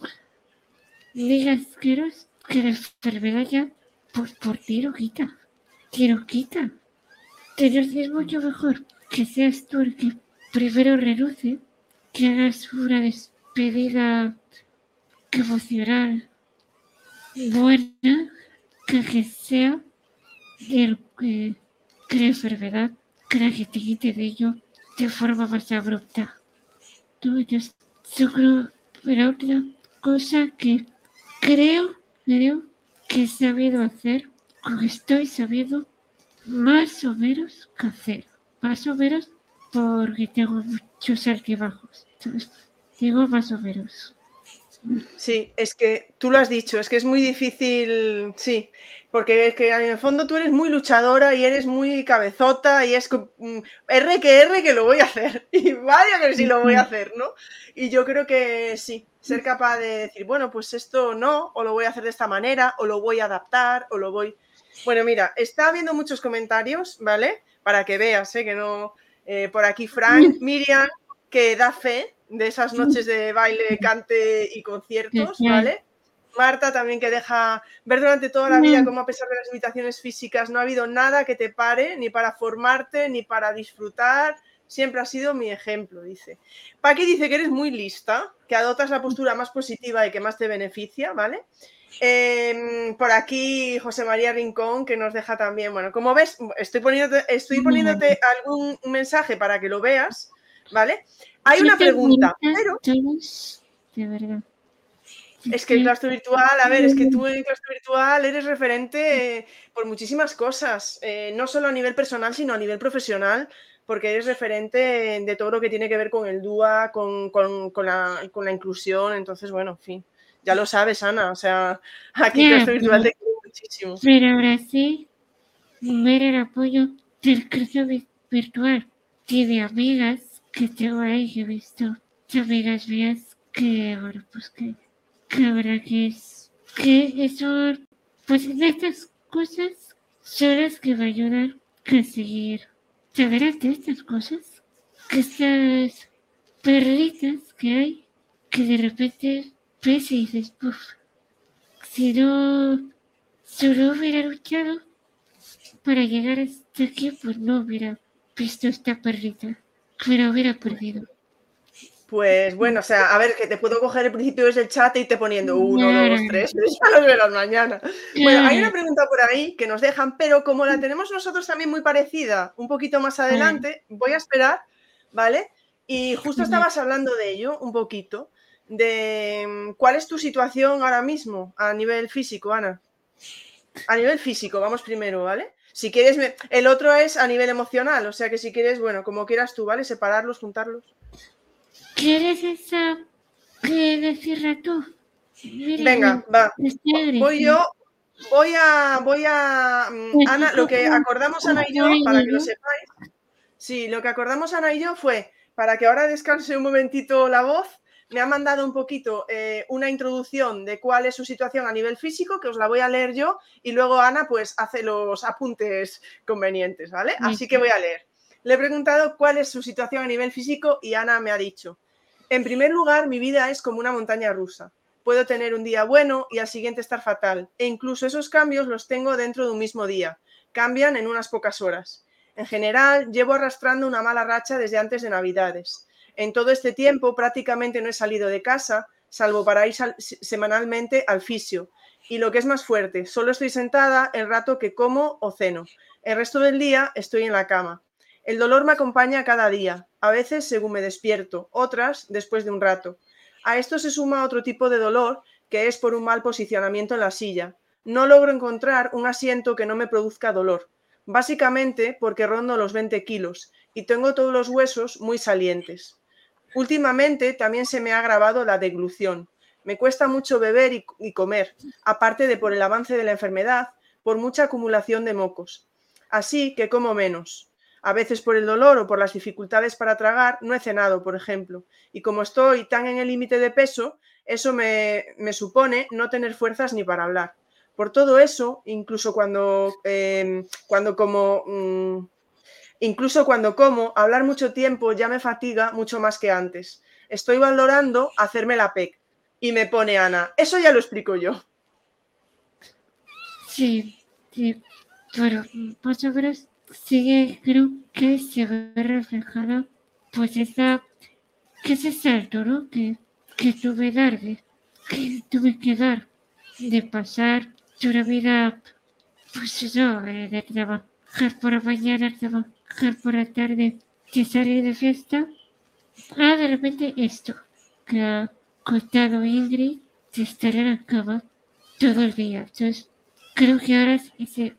digas que, eres, que la enfermedad ya por, por ti lo quita. Te lo Entonces es mucho mejor que seas tú el que primero renuncie, que hagas una despedida emocional buena, que, que sea el que, que la enfermedad, que la gente quite de ello de forma más abrupta. todo esto. Yo creo, pero otra cosa que creo, creo que he sabido hacer, o estoy sabiendo más o menos que hacer. Más o menos porque tengo muchos altibajos. Entonces, digo más o menos.
Sí, es que tú lo has dicho, es que es muy difícil, sí, porque es que en el fondo tú eres muy luchadora y eres muy cabezota y es co- mm, R que R que lo voy a hacer. *laughs* Y vaya que sí lo voy a hacer, ¿no? Y yo creo que sí, ser capaz de decir, bueno, pues esto no, o lo voy a hacer de esta manera, o lo voy a adaptar, o lo voy... Bueno, mira, está habiendo muchos comentarios, ¿vale? Para que veas, ¿eh? Que no... eh, por aquí Frank, *laughs* Miriam, que da fe de esas noches de baile, *laughs* cante y conciertos, ¿vale? Marta también que deja ver durante toda la vida cómo a pesar de las limitaciones físicas no ha habido nada que te pare, ni para formarte, ni para disfrutar. Siempre ha sido mi ejemplo, dice. Paqui dice que eres muy lista, que adoptas la postura más positiva y que más te beneficia, ¿vale? Eh, por aquí José María Rincón que nos deja también, bueno, como ves, estoy poniéndote, estoy poniéndote algún mensaje para que lo veas, ¿vale? Hay una pregunta, pero
de verdad.
es que el claustro virtual, a ver, es que tú en el claustro virtual eres referente eh, por muchísimas cosas, eh, no solo a nivel personal, sino a nivel profesional, porque eres referente de todo lo que tiene que ver con el DUA, con, con- con la, con la inclusión, entonces, bueno, en fin, ya lo sabes, Ana, o sea, aquí
Ya,
claustro virtual te quiero muchísimo.
Pero ahora sí, ver el apoyo del vi- virtual y de amigas que tengo ahí, que he visto amigas mías que, bueno, pues que, que verdad que es, que eso, pues estas cosas son las que me ayudan a seguir, saber de estas cosas, que estas perritas que hay, que de repente "Uf, si no, si no hubiera luchado para llegar hasta aquí, pues no hubiera visto esta perrita. Pero hubiera perdido.
Pues bueno, o sea, a ver, que te puedo coger el principio desde el chat y te poniendo uno,
Claro.
dos, tres, ya los verás mañana. Bueno, hay una pregunta por ahí que nos dejan, pero como la tenemos nosotros también muy parecida, un poquito más adelante, voy a esperar, ¿vale? Y justo estabas hablando de ello un poquito, de mm, cuál es tu situación ahora mismo a nivel físico, Ana. A nivel físico, vamos primero, ¿vale? Si quieres, me- el otro es a nivel emocional, o sea que si quieres, bueno, como quieras tú, ¿vale? Separarlos, juntarlos.
¿Quieres esa que decirla tú?
Venga, va. Voy yo, voy a, voy a, mm,
Pues
Ana, lo que acordamos Ana y yo, para que lo sepáis, sí, lo que acordamos Ana y yo fue, para que ahora descanse un momentito la voz, me ha mandado un poquito eh, una introducción de cuál es su situación a nivel físico, que os la voy a leer yo, y luego Ana pues hace los apuntes convenientes, ¿vale? Así que voy a leer. Le he preguntado cuál es su situación a nivel físico y Ana me ha dicho, en primer lugar, mi vida es como una montaña rusa. Puedo tener un día bueno y al siguiente estar fatal. E incluso esos cambios los tengo dentro de un mismo día. Cambian en unas pocas horas. En general, llevo arrastrando una mala racha desde antes de Navidades. En todo este tiempo prácticamente no he salido de casa, salvo para ir semanalmente al fisio. Y lo que es más fuerte, solo estoy sentada el rato que como o ceno. El resto del día estoy en la cama. El dolor me acompaña cada día, a veces según me despierto, otras después de un rato. A esto se suma otro tipo de dolor que es por un mal posicionamiento en la silla. No logro encontrar un asiento que no me produzca dolor, básicamente porque rondo los 20 kilos y tengo todos los huesos muy salientes. Últimamente también se me ha agravado la deglución. Me cuesta mucho beber y, comer, aparte de por el avance de la enfermedad, por mucha acumulación de mocos. Así que como menos. A veces por el dolor o por las dificultades para tragar no he cenado, por ejemplo. Y como estoy tan en el límite de peso, eso me, me supone no tener fuerzas ni para hablar. Por todo eso, incluso cuando, eh, cuando como... mm, Incluso cuando como, hablar mucho tiempo ya me fatiga mucho más que antes. Estoy valorando hacerme la PEC. Y me pone Ana, eso ya lo explico yo.
Sí, sí. Pero más o menos sigue, creo que se ve reflejada pues esa, que ese salto, ¿no? Que, que tuve dar, de- que tuve que dar de pasar de vida, pues eso, eh, de trabajar por la mañana, trabajar por la tarde, de salir de fiesta, ah, de repente esto, que ha contado Ingrid, se estará en la cama todo el día. Entonces, creo que ahora se,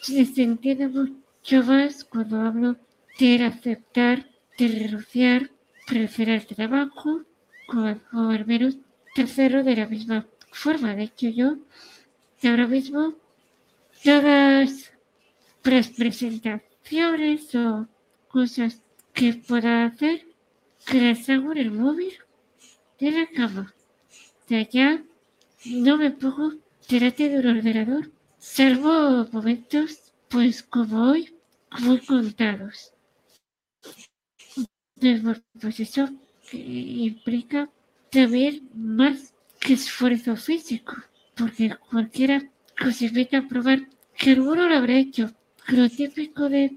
se entiende mucho más cuando hablo de aceptar, de renunciar, preferir el trabajo, o al menos tercero de la misma forma. De hecho, yo ahora mismo todas las o cosas que pueda hacer, que hago en el móvil de la cama. De allá no me pongo delante de un ordenador, salvo momentos, pues como hoy, muy contados. Pues eso implica también más que esfuerzo físico, porque cualquiera que se meta a probar, que alguno lo habrá hecho, lo típico de,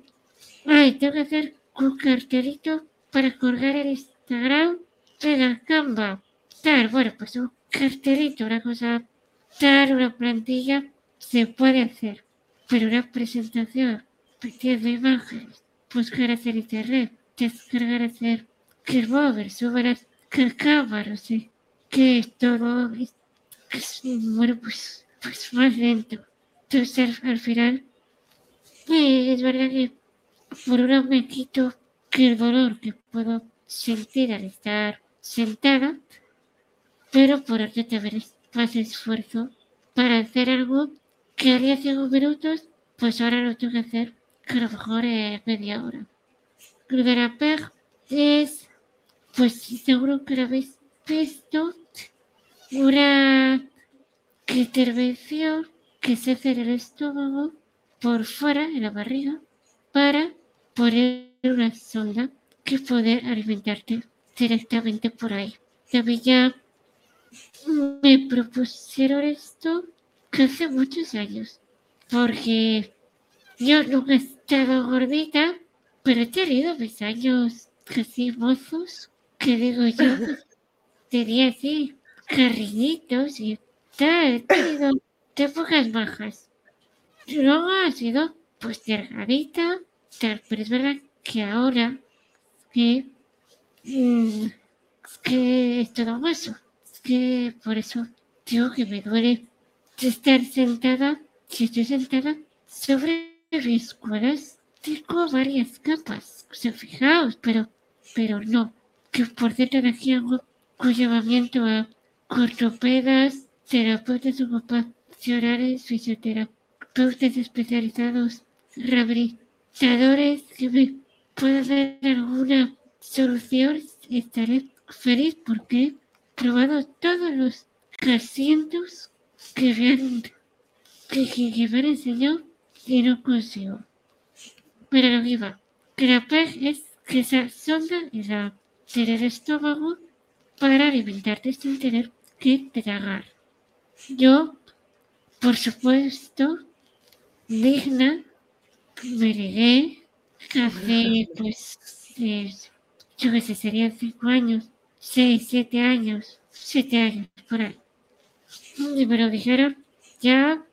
ay, tengo que hacer un cartelito para colgar el Instagram de la Canva. Tal, bueno, pues un cartelito, una cosa tal, una plantilla, se puede hacer. Pero una presentación, de imágenes, buscar hacer internet, descargar hacer que mover, subir que cámara, sí, que todo es, bueno, pues, pues más lento. Entonces al final, eh, es verdad que por un me quito que el dolor que puedo sentir al estar sentada, pero por otro también más esfuerzo para hacer algo que haría cinco minutos, pues ahora lo tengo que hacer que a lo mejor es media hora. Lo de la PEG es, pues seguro que lo habéis visto, una intervención que se hace en el estómago por fuera, en la barriga, para poner una sonda que poder alimentarte directamente por ahí. También ya me propusieron esto hace muchos años, porque yo nunca he estado gordita, pero he tenido mis años casi mozos, que digo yo, *laughs* tenía así carrinitos y tal, he tenido épocas bajas. Luego ha sido pues tal, pero es verdad que ahora que, mm, que es todo hueso. Es que por eso digo que me duele estar sentada, si estoy sentada sobre mis cuerdas, tengo varias capas. O sea, fijaos, pero, pero no. Que por cierto aquí hago un llamamiento a ortopedas, terapeutas ocupacionales, fisioterapeutas especializados, rehabilitadores que me pueda dar alguna solución, estaré feliz porque he probado todos los asientos que me han, que, que, me han enseñado y no consigo. Pero lo que va, que la es que esa sonda y la del estómago para alimentarte sin tener que tragar. Yo, por supuesto, digna, me negué hace, pues, eh, yo qué sé, serían cinco años, seis, siete años, siete años, por ahí. Y me lo dijeron ya,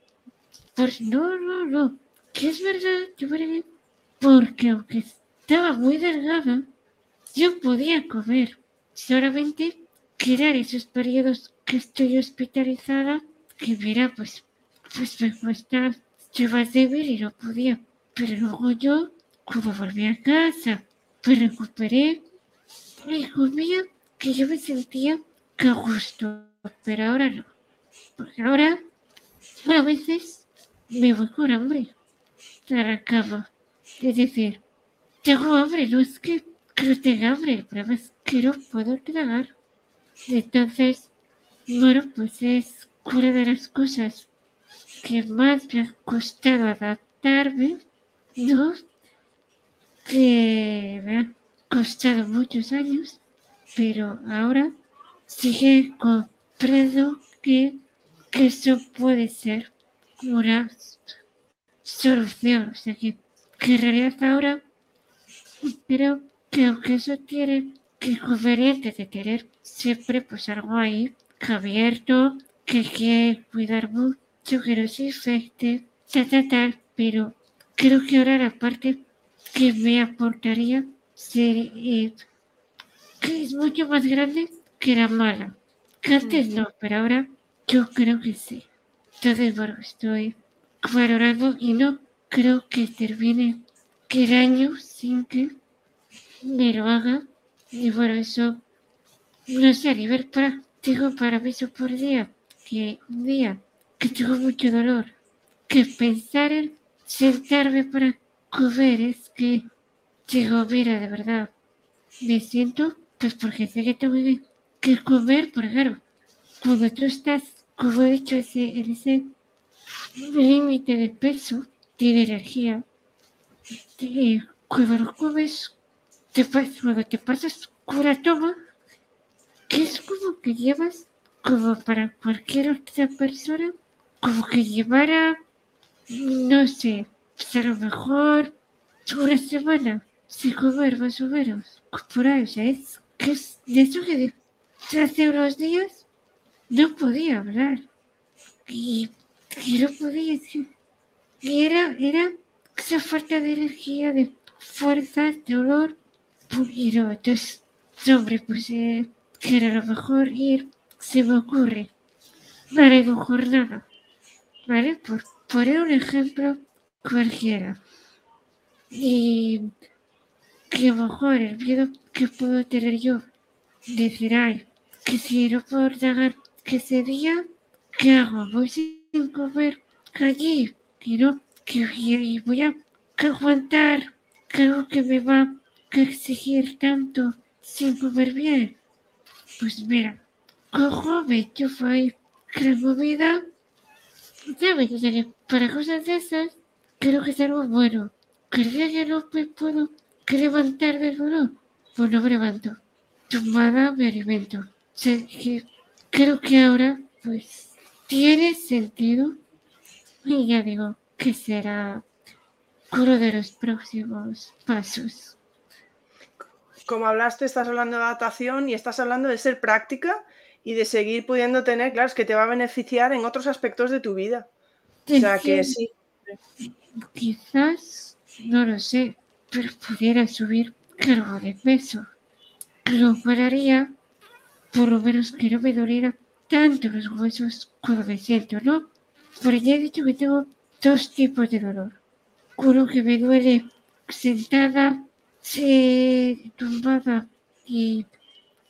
pues, no, no, no, que es verdad, yo me porque aunque estaba muy delgada, yo podía comer, solamente quedar esos periodos que estoy hospitalizada, que mira, pues, pues me cuesta, débil y no podía, pero luego yo cuando volví a casa, me recuperé y comía que yo me sentía que gusto, pero ahora no. Porque ahora a veces me voy con hambre a la cama. Decir, tengo hambre, no es que, no tenga hambre, pero es que no puedo tragar. Entonces, bueno, pues es una de las cosas que más me ha costado adaptarme, ¿no? que me ha costado muchos años, pero ahora sigue comprendo que, eso puede ser una solución. O sea que, que en realidad ahora creo que aunque eso tiene que conveniente de tener siempre pues algo ahí abierto, que hay que cuidar mucho, que no se infecte, tal, tal, tal, pero creo que ahora la parte que me aportaría ser, eh, que es mucho más grande que la mala. Que antes no, pero ahora yo creo que sí. Entonces, bueno, estoy valorando y no creo que termine que el año sin que me lo haga. Y bueno, eso no sé, a nivel práctico para mí eso por día, que un día que tengo mucho dolor, que pensar en sentarme para comer es que digo, mira, de verdad, me siento, pues porque sé que tengo que comer, por ejemplo, cuando tú estás, como he dicho, ese, en ese límite de peso, de energía, te, cuando lo comes, te, cuando te pasas cura toma, que es como que llevas, como para cualquier otra persona, como que llevara, no sé, pues a lo mejor una semana sin comer más o menos. Por ahí, o sea, es que es de eso que hace unos días no podía hablar. Y, y no podía decir. Y era, era esa falta de energía, de fuerza, de olor. Y no, entonces, hombre, pues eh, que era lo mejor ir, se me ocurre. Vale, no jornada. ¿Vale? Por poner un ejemplo cualquiera. Y que mejor el miedo que puedo tener yo, decir, ay, que si no puedo tragar ese día, ¿qué hago? Voy sin comer allí, que no, que voy a aguantar algo que me va a exigir tanto sin comer bien. Pues mira, cojo, me enchufo ahí la movida, ¿sabes? O sea que para cosas de esas, creo que es algo bueno. Que día que no me puedo levantar del dolor, pues no me levanto. Tomada me alimento. O sea que creo que ahora, pues, tiene sentido. Y ya digo que será uno de los próximos pasos
como hablaste, estás hablando de adaptación y estás hablando de ser práctica y de seguir pudiendo tener, claro, es que te va a beneficiar en otros aspectos de tu vida. O sea que sí.
Quizás, no lo sé, pero pudiera subir algo de peso. Lo pararía, por lo menos que no me doliera tanto los huesos cuando me siento, ¿no? Porque ya he dicho que tengo dos tipos de dolor. Uno que me duele sentada se tumbaba y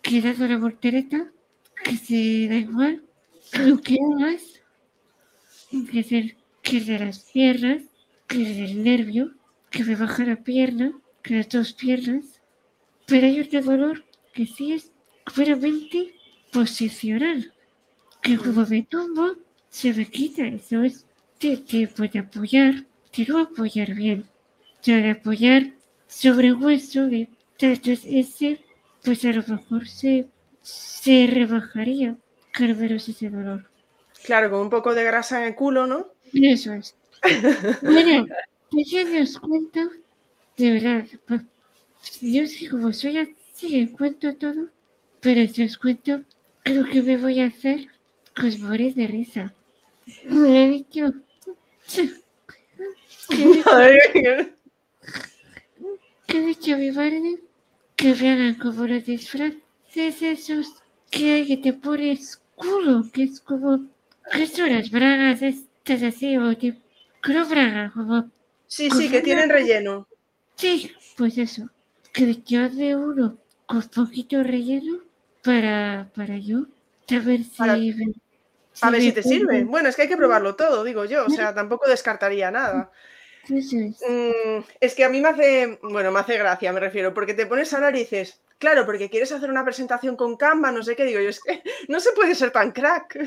quedaba la voltereta, que se da igual, lo que hagas, que es el que de las piernas, que el nervio, que me baja la pierna, que las dos piernas, pero hay otro dolor que sí es claramente posicional, que como me tumbo, se me quita, eso es, te, te puede apoyar, te lo apoyar bien, de apoyar sobre hueso de entonces ese, pues a lo mejor se, se rebajaría carveros ese dolor.
Claro, con un poco de grasa en el culo, ¿no?
Eso es. bueno, pues ya os cuento, de verdad, pues, yo sí, como soy así, cuento todo, pero si os cuento lo que me voy a hacer, os moréis de risa. Me he dicho... que *laughs* dicho mi madre que vean como los disfraces esos que hay que te pones culo, que es como, ¿qué son las bragas estas así? O tipo, creo braga, como...
Sí, sí, que tienen relleno.
Sí, pues eso, que yo de uno con poquito relleno para, para yo, a ver si...
a ver si te sirve. Bueno, es que hay que probarlo todo, digo yo, o sea, tampoco descartaría nada. Mm, es que a mí me hace, bueno, me hace gracia, me refiero, porque te pones a hablar y dices, claro, porque quieres hacer una presentación con Canva, no sé qué, digo yo, es que *laughs* no se puede ser tan crack.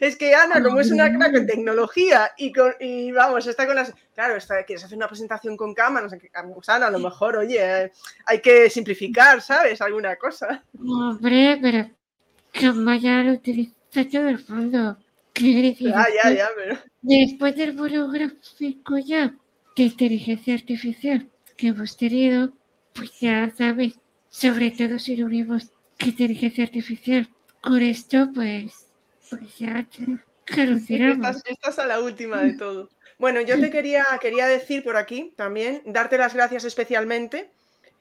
Es que Ana, como es una crack en tecnología y, con, y vamos, está con las... Claro, está, quieres hacer una presentación con Canva, no sé qué, Ana, a lo mejor, oye, hay que simplificar, ¿sabes? Alguna cosa.
Hombre, pero Canva ya lo utiliza todo el fondo.
Ya, ya, ya, pero...
Después del monográfico ya que inteligencia artificial que hemos tenido, pues ya sabes, sobre todo si lo unimos inteligencia artificial con esto, pues, pues ya
estás, estás a la última de todo. Bueno, yo te quería, quería decir por aquí también, darte las gracias especialmente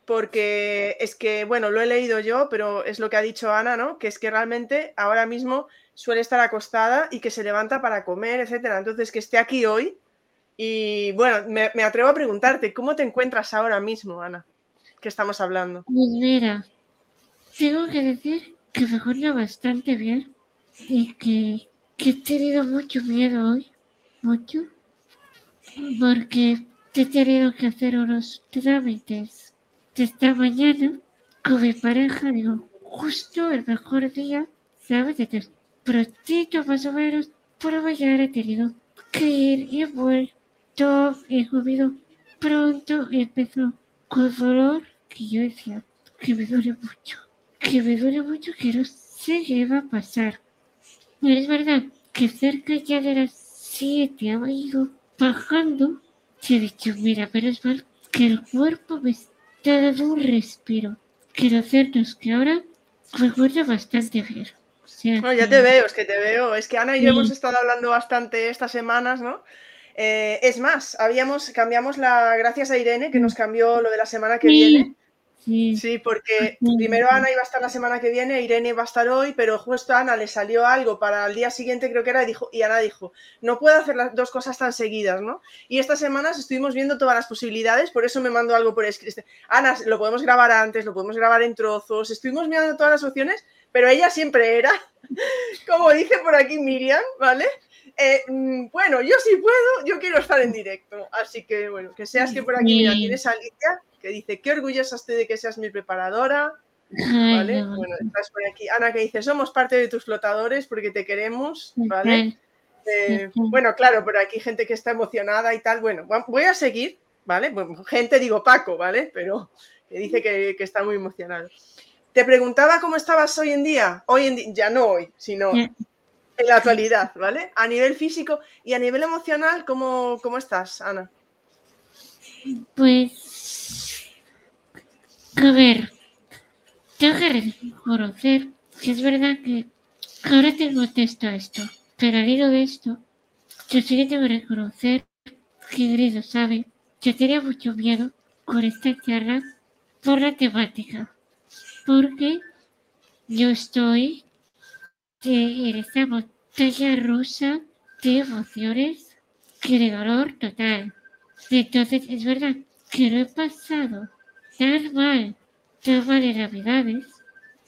porque es que, bueno, lo he leído yo, pero es lo que ha dicho Ana, ¿no? Que es que realmente ahora mismo suele estar acostada y que se levanta para comer, etcétera. Entonces, que esté aquí hoy. Y bueno, me, me atrevo a preguntarte, ¿cómo te encuentras ahora mismo, Ana? Que estamos hablando.
Pues mira, tengo que decir que me encuentro bastante bien y que, que he tenido mucho miedo hoy, mucho, porque he tenido que hacer unos trámites esta mañana con mi pareja, digo, justo el mejor día, ¿sabes? Entonces, prontito más o menos, por la mañana he tenido que ir y he vuelto, he comido pronto y empezó con dolor que yo decía que me duele mucho, que me duele mucho, que no sé qué va a pasar. Pero es verdad que cerca ya de las 7 ha ido bajando. Y he dicho, mira, pero es mal que el cuerpo me está dando un respiro. Cierto es que ahora encuentro bastante bien. O sea,
No, ya
que-
te veo, es que te veo. Es que Ana y yo
Sí.
hemos estado hablando bastante estas semanas, ¿no? Eh, es más, habíamos, cambiamos la, gracias a Irene, que nos cambió lo de la semana que
Sí.
viene.
Sí,
Sí, porque
Sí.
primero Ana iba a estar la semana que viene, Irene va a estar hoy, pero justo a Ana le salió algo para el día siguiente, creo que era, y, dijo, y Ana dijo, no puedo hacer las dos cosas tan seguidas, ¿no? Y estas semanas estuvimos viendo todas las posibilidades, por eso me mandó algo por escrito. Ana, lo podemos grabar antes, lo podemos grabar en trozos, estuvimos mirando todas las opciones, pero ella siempre era, *laughs* como dice por aquí Miriam, ¿vale? Eh, mm, bueno, yo sí puedo, yo quiero estar en directo, así que bueno, que seas que por aquí, mira, tienes a Lidia, que dice, qué orgullosa estoy de que seas mi preparadora,
Ay,
¿vale?
no,
Bueno, estás por aquí. Ana que dice, somos parte de tus flotadores porque te queremos, ¿vale? Eh, bueno, claro, pero aquí hay gente que está emocionada y tal. Bueno, voy a seguir, ¿vale? Bueno, gente, digo Paco, ¿vale? Pero que dice que, que está muy emocionado. Te preguntaba cómo estabas hoy en día. Hoy en día, ya no hoy, sino. En la actualidad, ¿vale? A nivel físico y a nivel emocional, ¿cómo, cómo estás, Ana?
Pues, a ver, tengo que reconocer que es verdad que ahora tengo texto a esto, pero al hilo de esto, yo sí que tengo que reconocer que Gris lo sabe, yo tenía mucho miedo con esta charla por la temática, porque yo estoy eh, en esta montaña rusa de emociones que de dolor total. Entonces, es verdad que lo he pasado tan mal, tan mal en Navidades,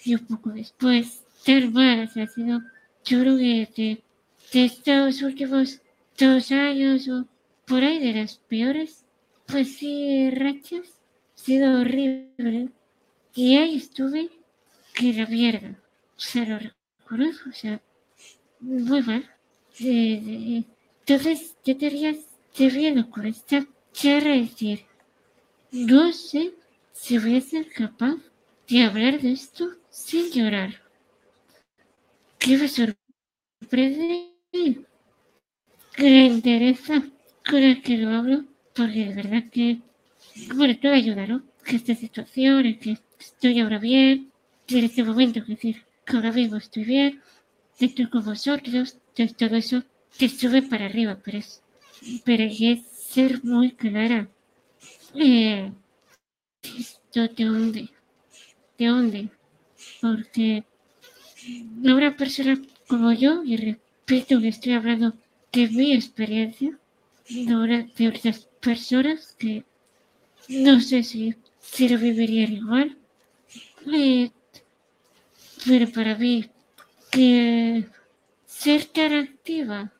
y un poco después, tan mal, o sea, ha sido, yo creo que de, de estos últimos dos años o por ahí de las peores, pues sí, rachas, ha sido horrible. Y ahí estuve, que la mierda, o sea, lo reconozco, o sea, muy mal. Eh, eh, entonces, yo te viendo con esta charla decir, no sé si voy a ser capaz de hablar de esto sin llorar. Que me sorprende la entereza con la que lo hablo, porque de verdad que, bueno, todo ayuda, ¿no? Que esta situación, que estoy ahora bien, en este momento, es decir, que ahora mismo estoy bien, estoy con vosotros, todo eso te sube para arriba, pero es pero ser muy clara. Eh, esto te hunde, te hunde, porque una persona como yo, y repito que estoy hablando de mi experiencia, no una de otras personas que no sé si, si lo vivirían igual, eh, pero para mí, que ser tan activa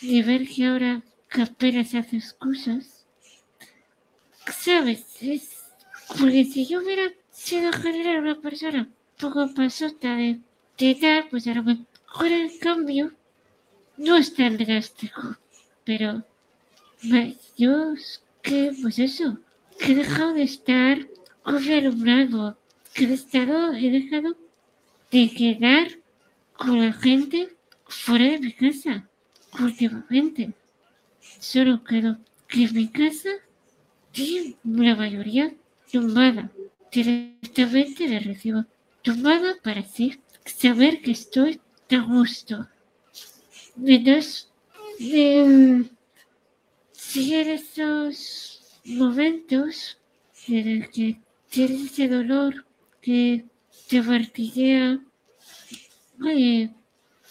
y ver que ahora que apenas haces cosas, ¿sabes? Es porque si yo hubiera sido en general una persona poco pasota de, de pues a lo mejor el cambio no es tan drástico, pero yo es que, pues eso, que he dejado de estar con mi alumnado, que he estado, he dejado de quedar con la gente fuera de mi casa últimamente. Solo quedo que mi casa y la mayoría tumbada. Directamente la recibo tumbada para así saber que estoy a gusto. Entonces, si en esos momentos en el que tienes ese dolor que martillea, eh,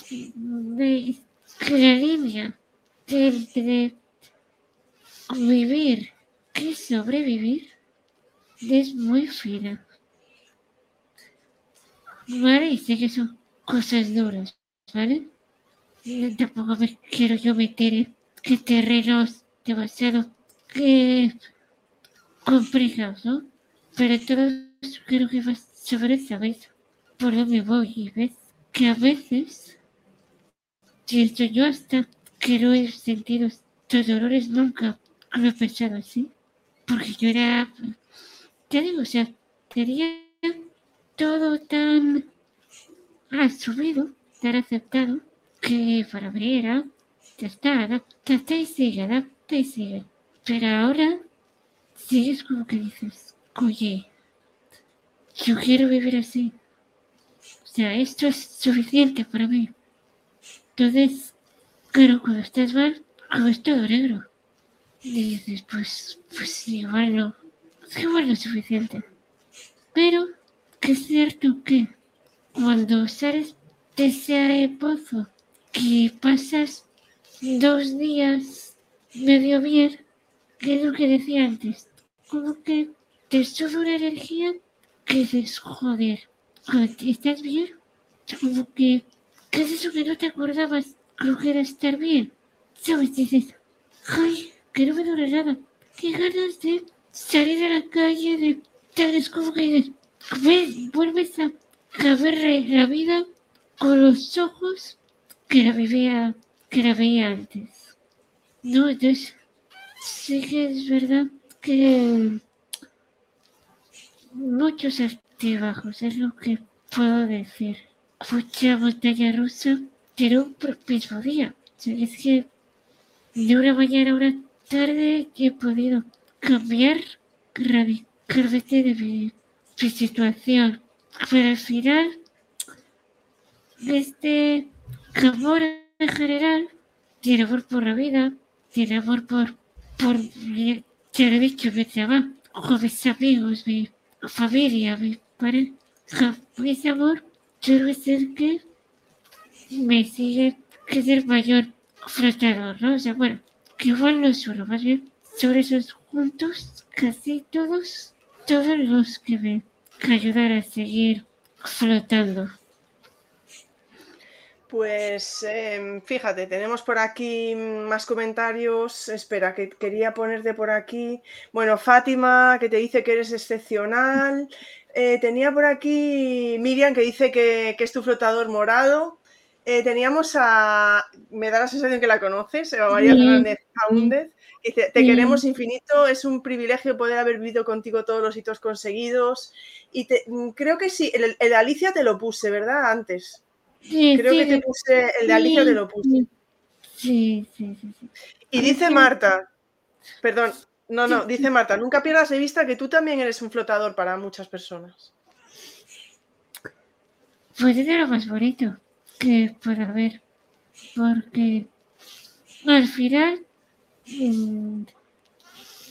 de, que la línea entre vivir y sobrevivir es muy fina. ¿Vale? Sé que son cosas duras, ¿vale? Tampoco me quiero yo meter en terrenos demasiado que complicados, ¿no? Pero todo creo que sobre ¿sabes? Por me voy y ves que a veces siento yo hasta que no he sentido dolores nunca he pensado así. Porque yo era, te digo, o sea, tenía todo tan asumido, tan aceptado, que para mí era, ya está, adapta y sigue, adapta y sigue. Pero ahora, sí es como que dices, oye, yo quiero vivir así. O sea, esto es suficiente para mí. Entonces, claro, cuando estás mal, como es todo negro. Y dices, pues, pues igual no, igual no es suficiente. Pero, que es cierto que cuando sales de ese pozo, que pasas dos días medio bien, que es lo que decía antes, como que te sube una energía que dices, joder, ¿estás bien? Como que, ¿qué es eso que no te acordabas? Creo que era estar bien. ¿Sabes? Dices, ay, que no me duele nada. Qué ganas de salir a la calle, de es como que ves, vuelves a, ver la vida con los ojos que la vivía, que la veía antes. No, entonces sí que es verdad que muchos altibajos, es lo que puedo decir. Mucha montaña rusa, pero un mismo día. O sea, es que de una mañana a una tarde he podido cambiar radicalmente de mi, situación. Pero al final, este amor en general, tiene amor por la vida, tiene amor por, por he dicho, mi trabajo, mis amigos, mi familia, mi pareja, ese amor, quiero ser que me sigue que ser mayor flotador, ¿no? O sea, bueno, que igual no más bien sobre esos juntos, casi todos, todos los que me ayudar a seguir flotando.
Pues em, fíjate, tenemos por aquí más comentarios. Espera, que quería ponerte por aquí. Bueno, Fátima, que te dice que eres excepcional. Eh, tenía por aquí Miriam, que dice que, es tu flotador morado. Eh, teníamos a, me da la sensación que la conoces, María Fernández Jaúndez, que dice, te queremos infinito, es un privilegio poder haber vivido contigo todos los hitos conseguidos. Y mm, creo que sí, el, el Alicia te lo puse, ¿verdad? Antes. Creo que te puse el de Alicia, te lo puse.
Sí, sí, sí.
Y dice Marta, perdón, no, no, dice Marta, nunca pierdas de vista que tú también eres un flotador para muchas personas.
Pues es lo más bonito que para ver, porque al final, mm,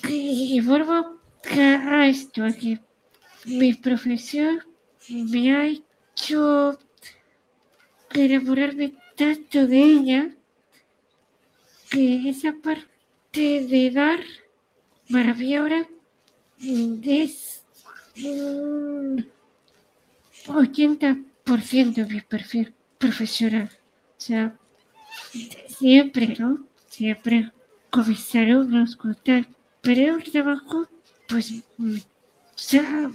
y vuelvo a esto, aquí mi profesión me ha hecho enamorarme tanto de ella que esa parte de dar para mí ahora es un 80% mi perfil profesional. O sea, siempre, ¿no? Siempre con mis alumnos, con tal. Pero el trabajo, pues,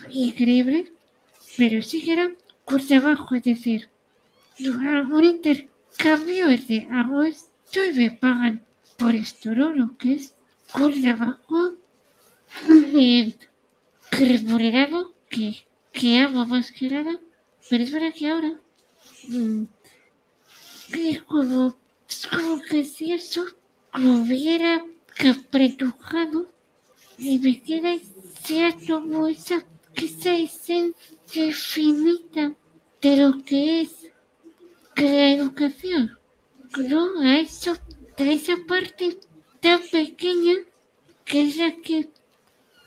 increíble, pero sí que era un trabajo, es decir, un intercambio de hago esto y me pagan por esto, ¿no? Lo que es trabajo eh, remunerado que, que amo más que nada, pero es verdad que ahora mm, es como, como que si eso hubiera apretujado y me queda sea como esa, esa esencia infinita de lo que es la educación, ¿no? A, eso, a esa parte tan pequeña que es la que,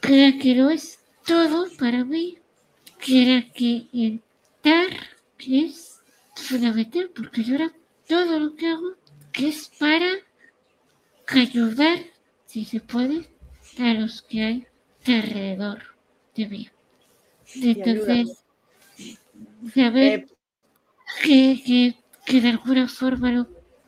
que, lo es todo para mí, que era que el dar es fundamental, porque yo ahora todo lo que hago que es para ayudar, si se puede, a los que hay alrededor de mí. Entonces, saber
Eh,
que, que, que de alguna forma lo,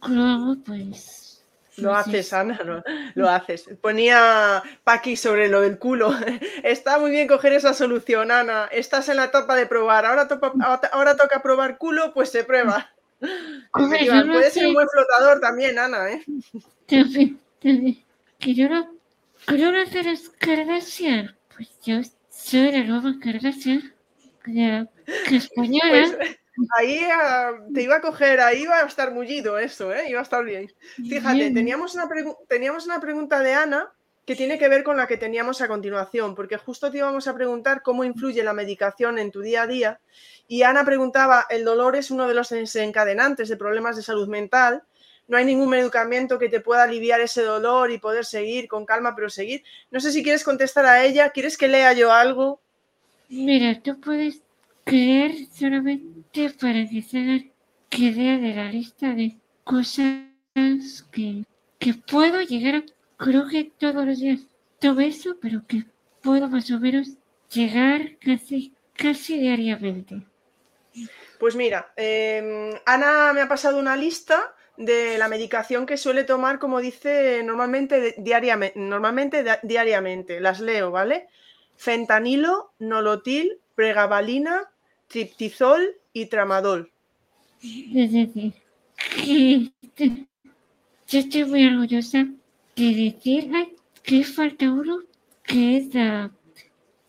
lo hago, pues...
Lo
pues
haces,
es-
Ana, lo, lo haces. Ponía Paqui sobre lo del culo. *laughs* Está muy bien coger esa solución, Ana. Estás en la etapa de probar. Ahora, topa- ahora toca probar culo, pues se prueba. *laughs*
Hombre, no
Puede ser un buen flotador también, Ana, ¿eh?
También, también. Que yo no. No sé las Kardashian. Pues yo soy la nueva Kardashian. Que española.
Pues ahí ah, te iba a coger, ahí iba a estar mullido eso, ¿eh? Iba a estar bien. Fíjate, teníamos una, teníamos una pregunta de Ana que tiene que ver con la que teníamos a continuación, porque justo te íbamos a preguntar cómo influye la medicación en tu día a día. Y Ana preguntaba, el dolor es uno de los desencadenantes de problemas de salud mental. No hay ningún medicamento que te pueda aliviar ese dolor y poder seguir con calma, pero seguir. No sé si quieres contestar a ella, ¿quieres que lea yo algo?
Mira, tú puedes creer solamente para que se hagan que idea de la lista de cosas que, que puedo llegar a. Creo que todos los días todo eso, pero que puedo más o menos llegar casi, casi diariamente.
Pues mira, eh, Ana me ha pasado una lista de la medicación que suele tomar, como dice, normalmente diariamente, normalmente diariamente. Las leo, ¿vale? Fentanilo, nolotil, pregabalina, triptizol y tramadol.
Yo estoy muy orgullosa de decir que falta uno que es la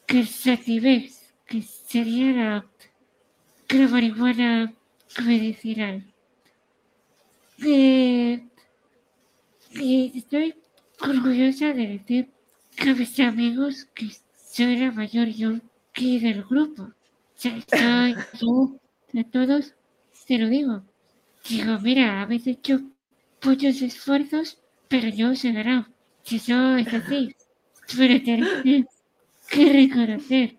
que el Sativex, que sería la, que la marihuana medicinal. Eh, y estoy orgullosa de decir que mis amigos que soy la mayor yo que del grupo. Soy yo, a todos te lo digo. Digo, mira, habéis hecho muchos esfuerzos, pero yo os he ganado. Si eso es así, pero tenéis que reconocer.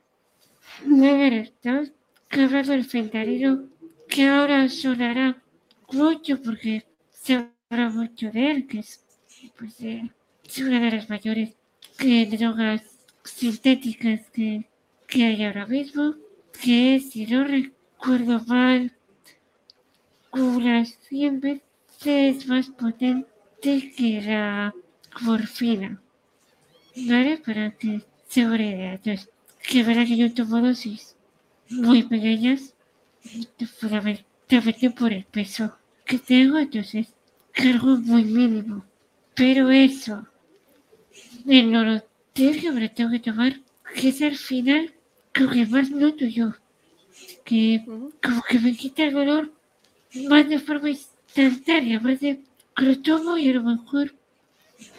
De veras, estamos hablando del fentanilo, que ahora sonará mucho porque se habla mucho de él, que es, pues, eh, es una de las mayores eh, drogas sintéticas que, que hay ahora mismo, que si no recuerdo mal, unas 100 veces más potente que la morfina. ¿Vale? Para que se haga una idea. Entonces, que verá que yo tomo dosis muy pequeñas, fundamentalmente por el peso que tengo, entonces cargo muy mínimo. Pero eso, el nolotil que me lo tengo que tomar, que es al final lo que más noto yo. Que como que me quita el dolor más de forma instantánea, más de que lo tomo y a lo mejor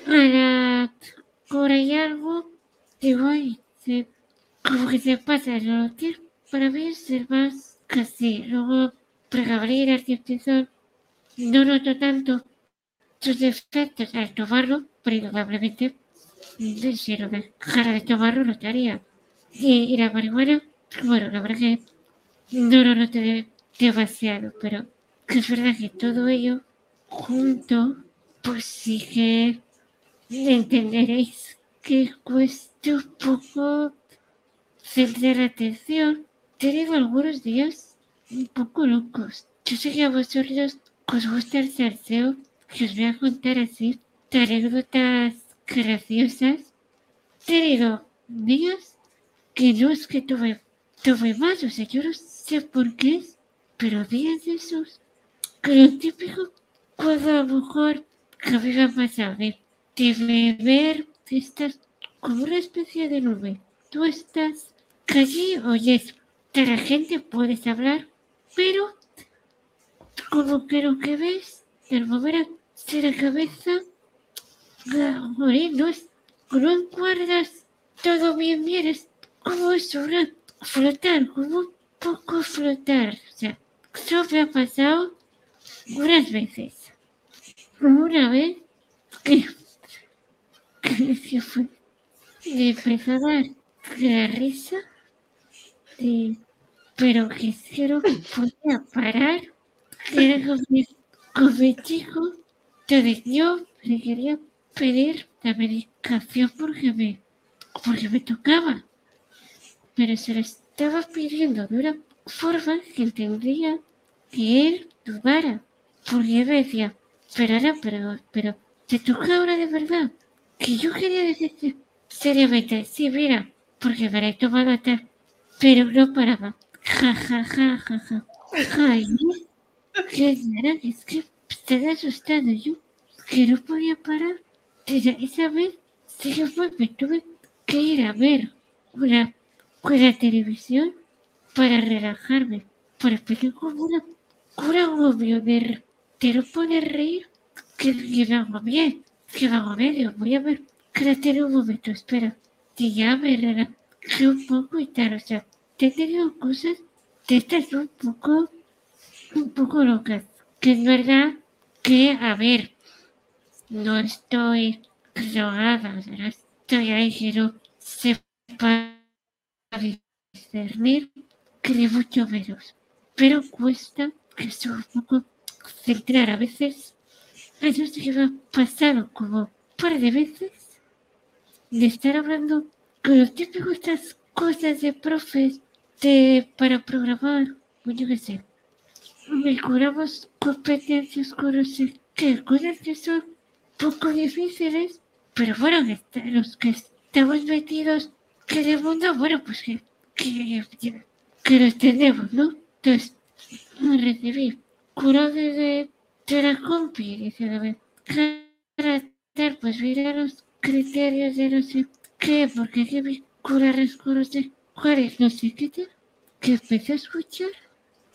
a la hora y algo digo, ay, se, como que se pasa el nolotil. Para mí es el más casi. Luego, pregabalina, artificial, no noto tanto sus efectos al tomarlo, pero indudablemente, mm, si lo dejara de tomarlo, lo estaría. Y, la marihuana, bueno, la verdad que no lo noté de- demasiado, pero es verdad que todo ello junto, pues sí que entenderéis que cuesta un poco centrar atención. He tenido algunos días un poco locos. Yo sé que a vosotros os gusta el salseo, que os voy a contar así anécdotas graciosas. He días que no es que tuve, tuve más, o sea, yo no sé por qué, pero días de esos, que lo típico, cuando a lo mejor que a me ha pasado de, de beber, estás como una especie de nube. Tú estás allí, oyes, de la gente puedes hablar, pero como que lo que ves, al mover así la cabeza, morir, no es, no encuadras todo bien, bien, es como una, flotar, como poco flotar. O sea, eso me ha pasado unas veces. Una vez que, que, que fue, me empezó a dar la risa, de, pero que cero podía parar, era con mi, con mi chico, entonces yo le quería pedir la medicación porque me, porque me tocaba, pero se lo estaba pidiendo de una forma que entendía que él dudara, porque me decía, pero ahora, pero, pero, te toca ahora de verdad, que yo quería decirte seriamente, sí, mira, porque me la he tomado tal, pero no paraba, ja, ja, ja, ja, ja, ay, ¿qué será? Es que estaba asustado. Yo, que no podía parar, esa, esa vez, sí fue, me tuve que ir a ver una, una televisión para relajarme, para empezar como una, un obvio de te lo pone a reír, que, que hago bien, que lo hago medio, voy a ver, créate un momento, espera, que ya me relajé un poco y tal, o sea, he tenido cosas de estas un poco, un poco locas, que es verdad que, a ver, no estoy drogada, no estoy ahí que no sepa discernir, que de mucho menos, pero cuesta que sea un poco centrar a veces. Sí que me ha pasado como un par de veces de estar hablando con los típicos estas cosas de profes de, para programar, pues yo qué sé. Mejoramos competencias con no sé qué, cosas que son poco difíciles, pero bueno, los que estamos metidos que de mundo, bueno, pues que, que, que lo tenemos, ¿no? Entonces, recibir cura de, de la compi, dice la vez. Carácter, pues mira los criterios de no sé qué, porque que me cura rescuros de Juárez, no sé qué tal, que empecé a escuchar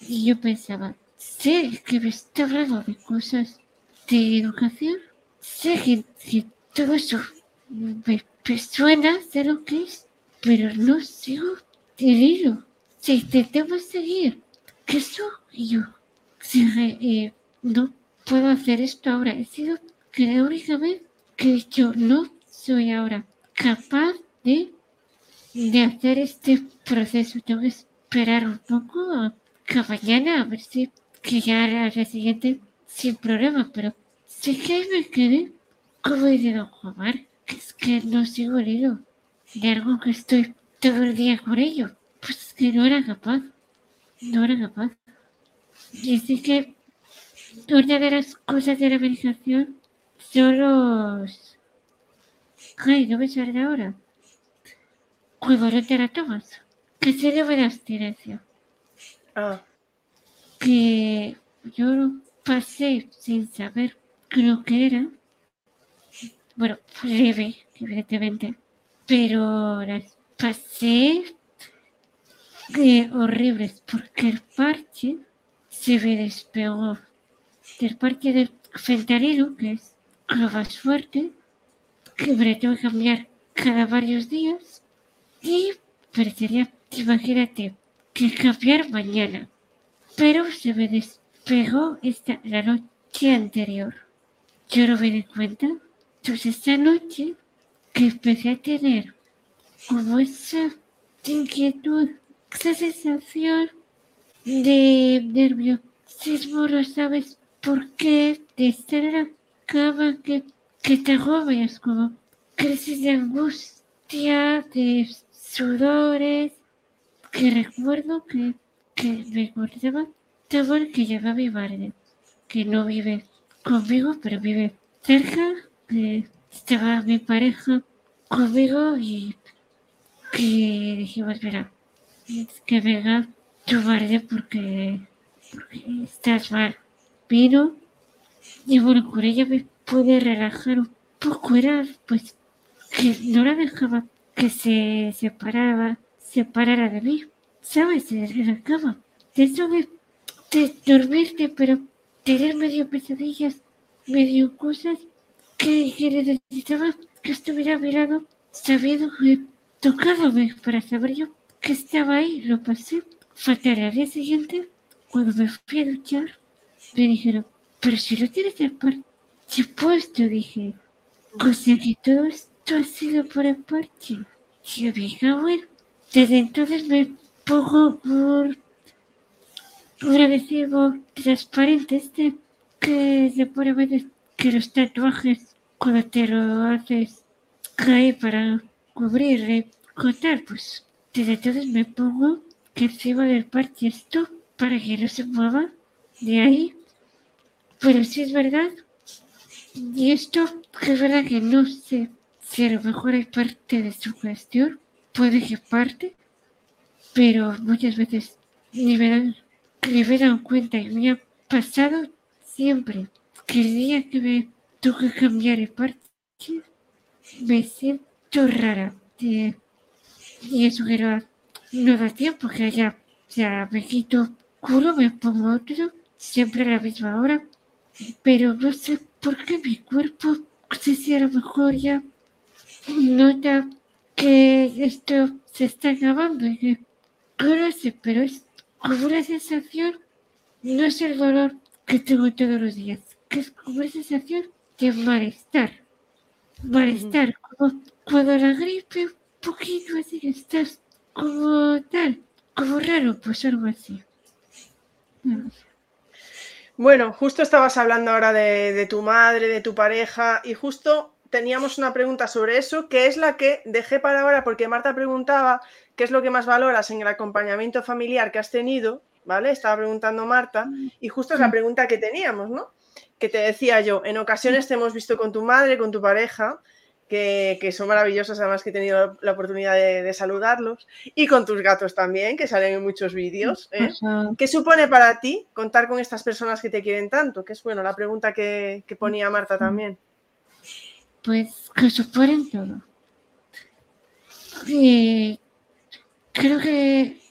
y yo pensaba, sé que me está hablando de cosas de educación, sé que, que todo eso me, me, suena, sé lo que es, pero no sigo teniendo. Si intentamos seguir, ¿qué soy yo? eh, no puedo hacer esto ahora. He sido que la única vez que yo no soy ahora capaz de, de hacer este proceso. Tengo que esperar un poco que mañana a ver si que ya al día siguiente sin problema, pero sé que me quedé como diciendo, que es que no sigo herido de algo que estoy todo el día con ello. Pues que no era capaz, no era capaz. Y así que una de las cosas de la medicación son los... Ay, no me sale ahora. No te la tomas. Que se de abstinencia.
Ah.
Que yo pasé sin saber lo que era. Bueno, leve, evidentemente. Pero las pasé eh, horribles porque el parche se me despegó del parque del fentanilo, que es lo más fuerte, que me tengo que cambiar cada varios días y parecería, imagínate, que cambiar mañana. Pero se me despegó esta, la noche anterior. Yo no me di cuenta. Entonces esta noche que empecé a tener como esa inquietud, esa sensación de nerviosismo, no sabes por qué, de estar en la cama, que, que te agobias, como crisis de angustia, de sudores, que recuerdo que, que me acordaba que lleva mi madre, que no vive conmigo, pero vive cerca, que estaba mi pareja conmigo y que dijimos, mira, que venga tu madre porque, porque estás mal. Pero, y bueno, con ella me pude relajar un poco. Era, pues, que no la dejaba que se separaba, separara de mí. ¿Sabes? En la cama. De eso de, de pero tener medio pesadillas, medio cosas que, necesitaba que estuviera mirando, sabiendo que tocábame para saber yo que estaba ahí. Lo pasé Faltaré al día siguiente, cuando me fui a duchar, me dijeron, pero si lo tienes el parche puesto, dije. O sea que todo esto ha sido por el parche. yo dije, bueno, desde entonces me pongo por un adhesivo transparente este que se pone a que los tatuajes cuando te lo haces caer para cubrir, cortar, pues desde entonces me pongo que encima del parche esto para que no se mueva de ahí. Pero si es verdad, y esto es verdad que no sé si a lo mejor hay parte de su cuestión, puede que parte, pero muchas veces ni me dan, ni me dan cuenta y me ha pasado siempre que el día que me toca cambiar el parche, me siento rara. y eso que no, da tiempo que haya, ya me quito culo, me pongo otro, siempre a la misma hora, pero no sé por qué mi cuerpo, no sé si a lo mejor ya nota que esto se está acabando. Y que no sé, pero es como una sensación, no es el dolor que tengo todos los días, que es como una sensación de malestar, malestar, como cuando la gripe un poquito así que estás como tal, como raro, pues algo así.
Bueno, justo estabas hablando ahora de, tu madre, de tu pareja, y justo teníamos una pregunta sobre eso, que es la que dejé para ahora, porque Marta preguntaba qué es lo que más valoras en el acompañamiento familiar que has tenido, ¿vale? Estaba preguntando Marta, y justo es la pregunta que teníamos, ¿no? Que te decía yo, en ocasiones te hemos visto con tu madre, con tu pareja, que, son maravillosos, además que he tenido la oportunidad de, saludarlos, y con tus gatos también, que salen en muchos vídeos. ¿eh? ¿Qué supone para ti contar con estas personas que te quieren tanto? Que es bueno, la pregunta que, ponía Marta también.
Pues que suponen todo. Eh, creo que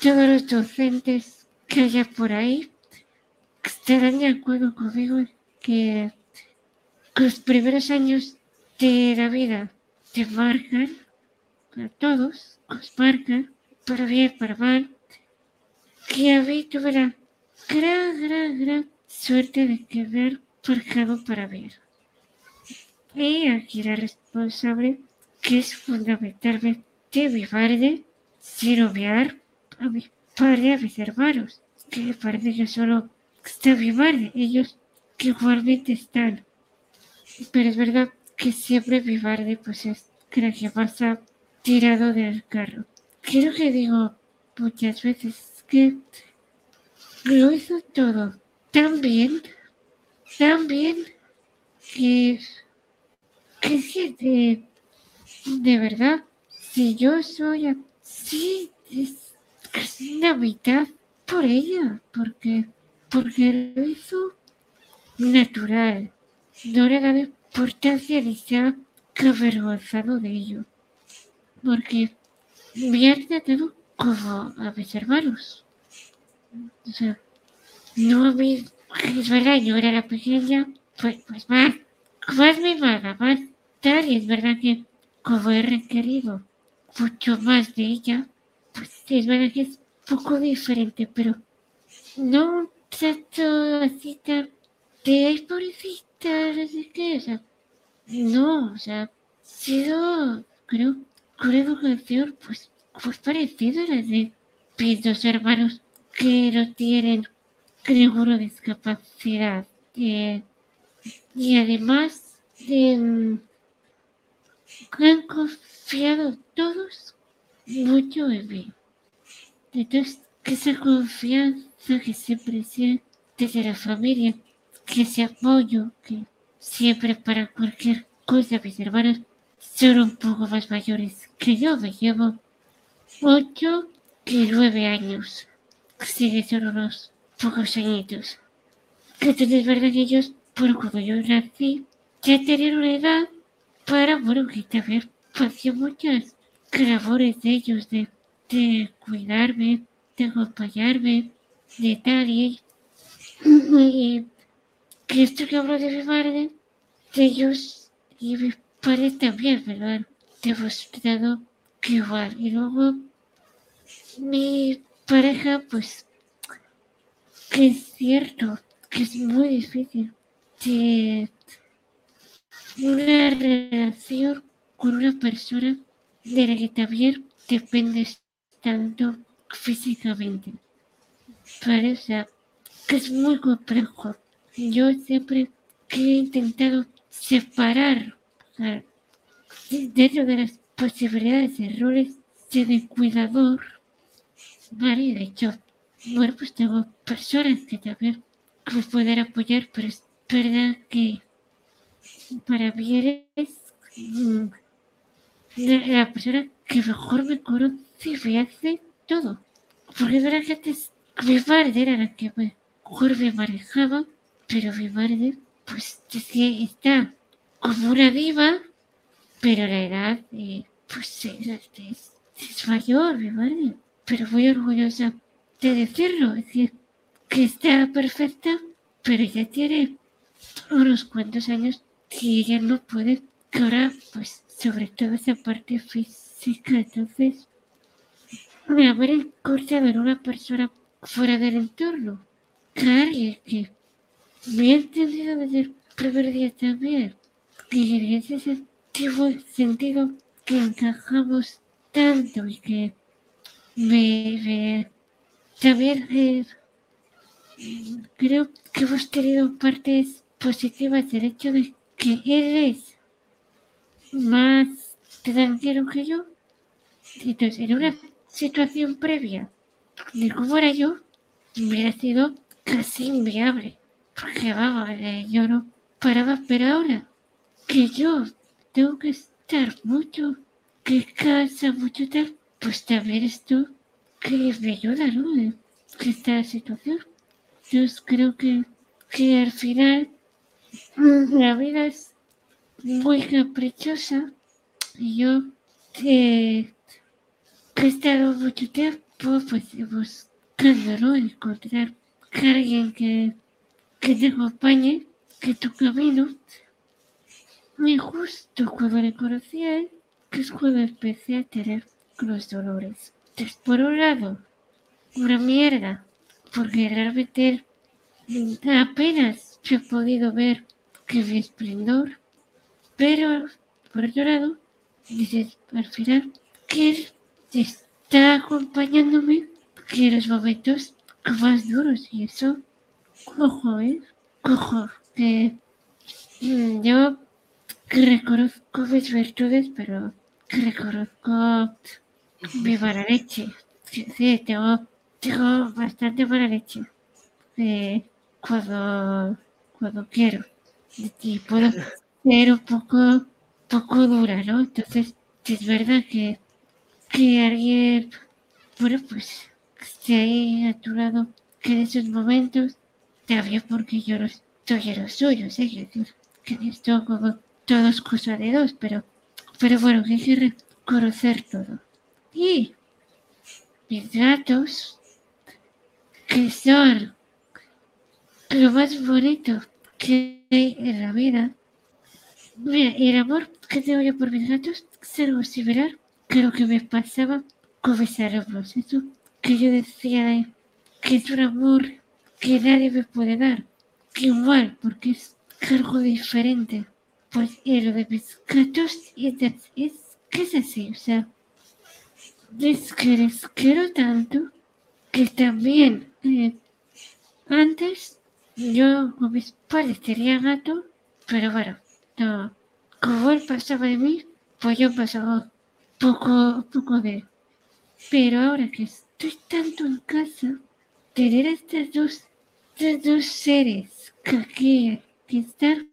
todos los docentes que haya por ahí estarán de acuerdo conmigo que los primeros años de la vida te marcan, a todos, os marcan, para bien, para mal, que a mí tuve la gran, gran, gran suerte de quedar marcado para ver. Y aquí la responsable, que es fundamentalmente mi padre, sin obviar a mi padre, a mis hermanos, que me parece que solo está madre, ellos que igualmente están. Pero es verdad que siempre mi pues es creo que pasa tirado del carro. Creo que digo muchas veces que lo hizo todo tan bien, tan bien que, que de, de verdad, si yo soy así, es casi la mitad por ella, porque, porque lo hizo natural. No le da importancia de ser avergonzado de ello, porque me han tratado como a mis hermanos. O sea, no mí, es verdad, yo era la pequeña, pues, pues más, más mimada, más tal, y es verdad que como he requerido mucho más de ella, pues es verdad que es poco diferente, pero no trato así tan de, ay, pobrecita, no sé qué, o sea, no, o sea, sido, creo, con educación, pues, pues parecido a la de mis dos hermanos que no tienen ninguna discapacidad. Eh, y además de, mm, han confiado todos mucho en mí. Entonces, que esa confianza que siempre siente desde la familia que ese apoyo que siempre para cualquier cosa mis hermanos son un poco más mayores que yo, me llevo ocho y nueve años. Sigue son unos pocos añitos. Entonces es verdad que ellos, bueno, cuando yo nací, ya tenían una edad para, bueno, que también hacía muchas labores de ellos, de, de cuidarme, de acompañarme, de tal y, esto que hablo de mi madre, de ellos y mi padre también me lo han demostrado que igual. Y luego mi pareja, pues, que es cierto que es muy difícil de una relación con una persona de la que también dependes tanto físicamente. Para que es muy complejo. Yo siempre he intentado separar dentro de las posibilidades de roles de cuidador, ¿vale? De hecho, bueno, pues tengo personas que también me pueden apoyar, pero es verdad que para mí eres mm, la, persona que mejor me conoce y me hace todo. Porque la gente mi madre era la que mejor me manejaba, pero mi madre, pues, es que está como una diva, pero la edad, eh, pues, es, mayor, mi madre, pero muy orgullosa de decirlo, es decir, que está perfecta, pero ya tiene unos cuantos años que ella no puede, que ahora, pues, sobre todo esa parte física, entonces, me haber encontrado en una persona fuera del entorno, que que me entendido desde el primer día también, que en ese sentido que encajamos tanto y que me, también eh, creo que hemos tenido partes positivas del hecho de que él es más tranquilo que yo. Entonces, en una situación previa de cómo era yo, hubiera sido casi inviable. Porque vamos, eh, yo no paraba, pero ahora que yo tengo que estar mucho, que cansa mucho tal, pues también esto que me ayuda, ¿no? En esta situación. Yo creo que, que al final la vida es muy caprichosa y yo eh, he estado mucho tiempo pues buscando, ¿no? Encontrar alguien que, que te acompañe, que tu camino. Y justo cuando le conocí a él, que es cuando empecé a tener los dolores. Por un lado, una mierda, porque realmente apenas he podido ver que mi esplendor, pero por otro lado, dices, al final, que está acompañándome en los momentos más duros y eso, cojo, ¿eh? Cojo. mm, yo reconozco mis virtudes, pero reconozco mi mala leche. Sí, tengo, tengo bastante mala leche. Eh, cuando, cuando quiero. Y puedo ser un poco, poco dura, ¿no? Entonces, es verdad que que alguien, bueno, pues esté a tu que en esos momentos, también porque yo no estoy los suyos, ¿eh? decir, que esto como todos cosas de dos, pero, pero bueno, que hay que reconocer todo. Y mis gatos, que son lo más bonito que hay en la vida. Mira, y el amor que tengo yo por mis gatos es algo similar lo que me pasaba con mis alumnos, eso que yo decía que es un amor que nadie me puede dar, que igual, porque es algo diferente, pues y lo de mis gatos es, es que es así, o sea, es que les quiero tanto que también eh, antes yo con mis padres tenía gato, pero bueno, no, como él pasaba de mí, pues yo pasaba poco, poco de... Pero ahora que estoy tanto en casa, tener a estos dos, estos dos seres que aquí que están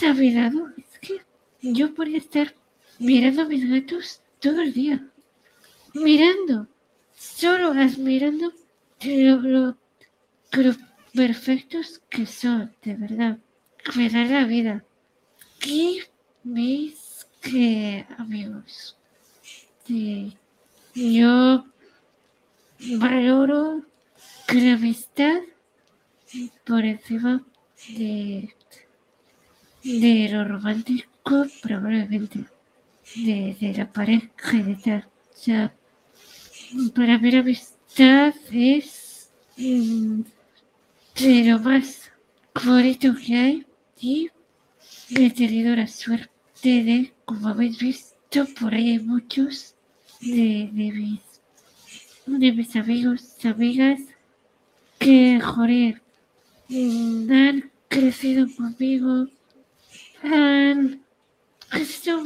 a es que yo podría estar mirando a mis gatos todo el día. Mirando, solo admirando lo, lo, perfectos que son, de verdad. Me da la vida. ¿Qué mis que amigos? Yo valoro la amistad por encima de, de lo romántico, probablemente, de, de la pareja y tal. O sea, para mí la amistad es mm, de lo más bonito que hay y he tenido la suerte de, como habéis visto, por ahí hay muchos de, de mis, de mis amigos, amigas, que, joder, mm, han crecido conmigo, han, estado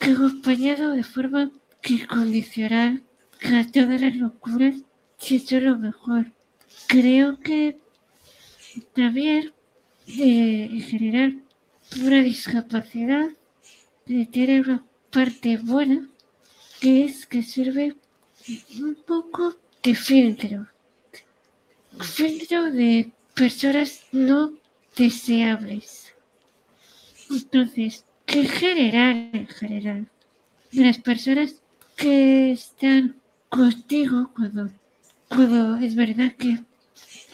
acompañado de forma que condicionar a todas las locuras si es lo mejor. Creo que también eh, en general una discapacidad tiene una parte buena que es que sirve un poco de filtro. Filtro de personas no deseables. Entonces, en general, en general, las personas que están contigo cuando, cuando es verdad que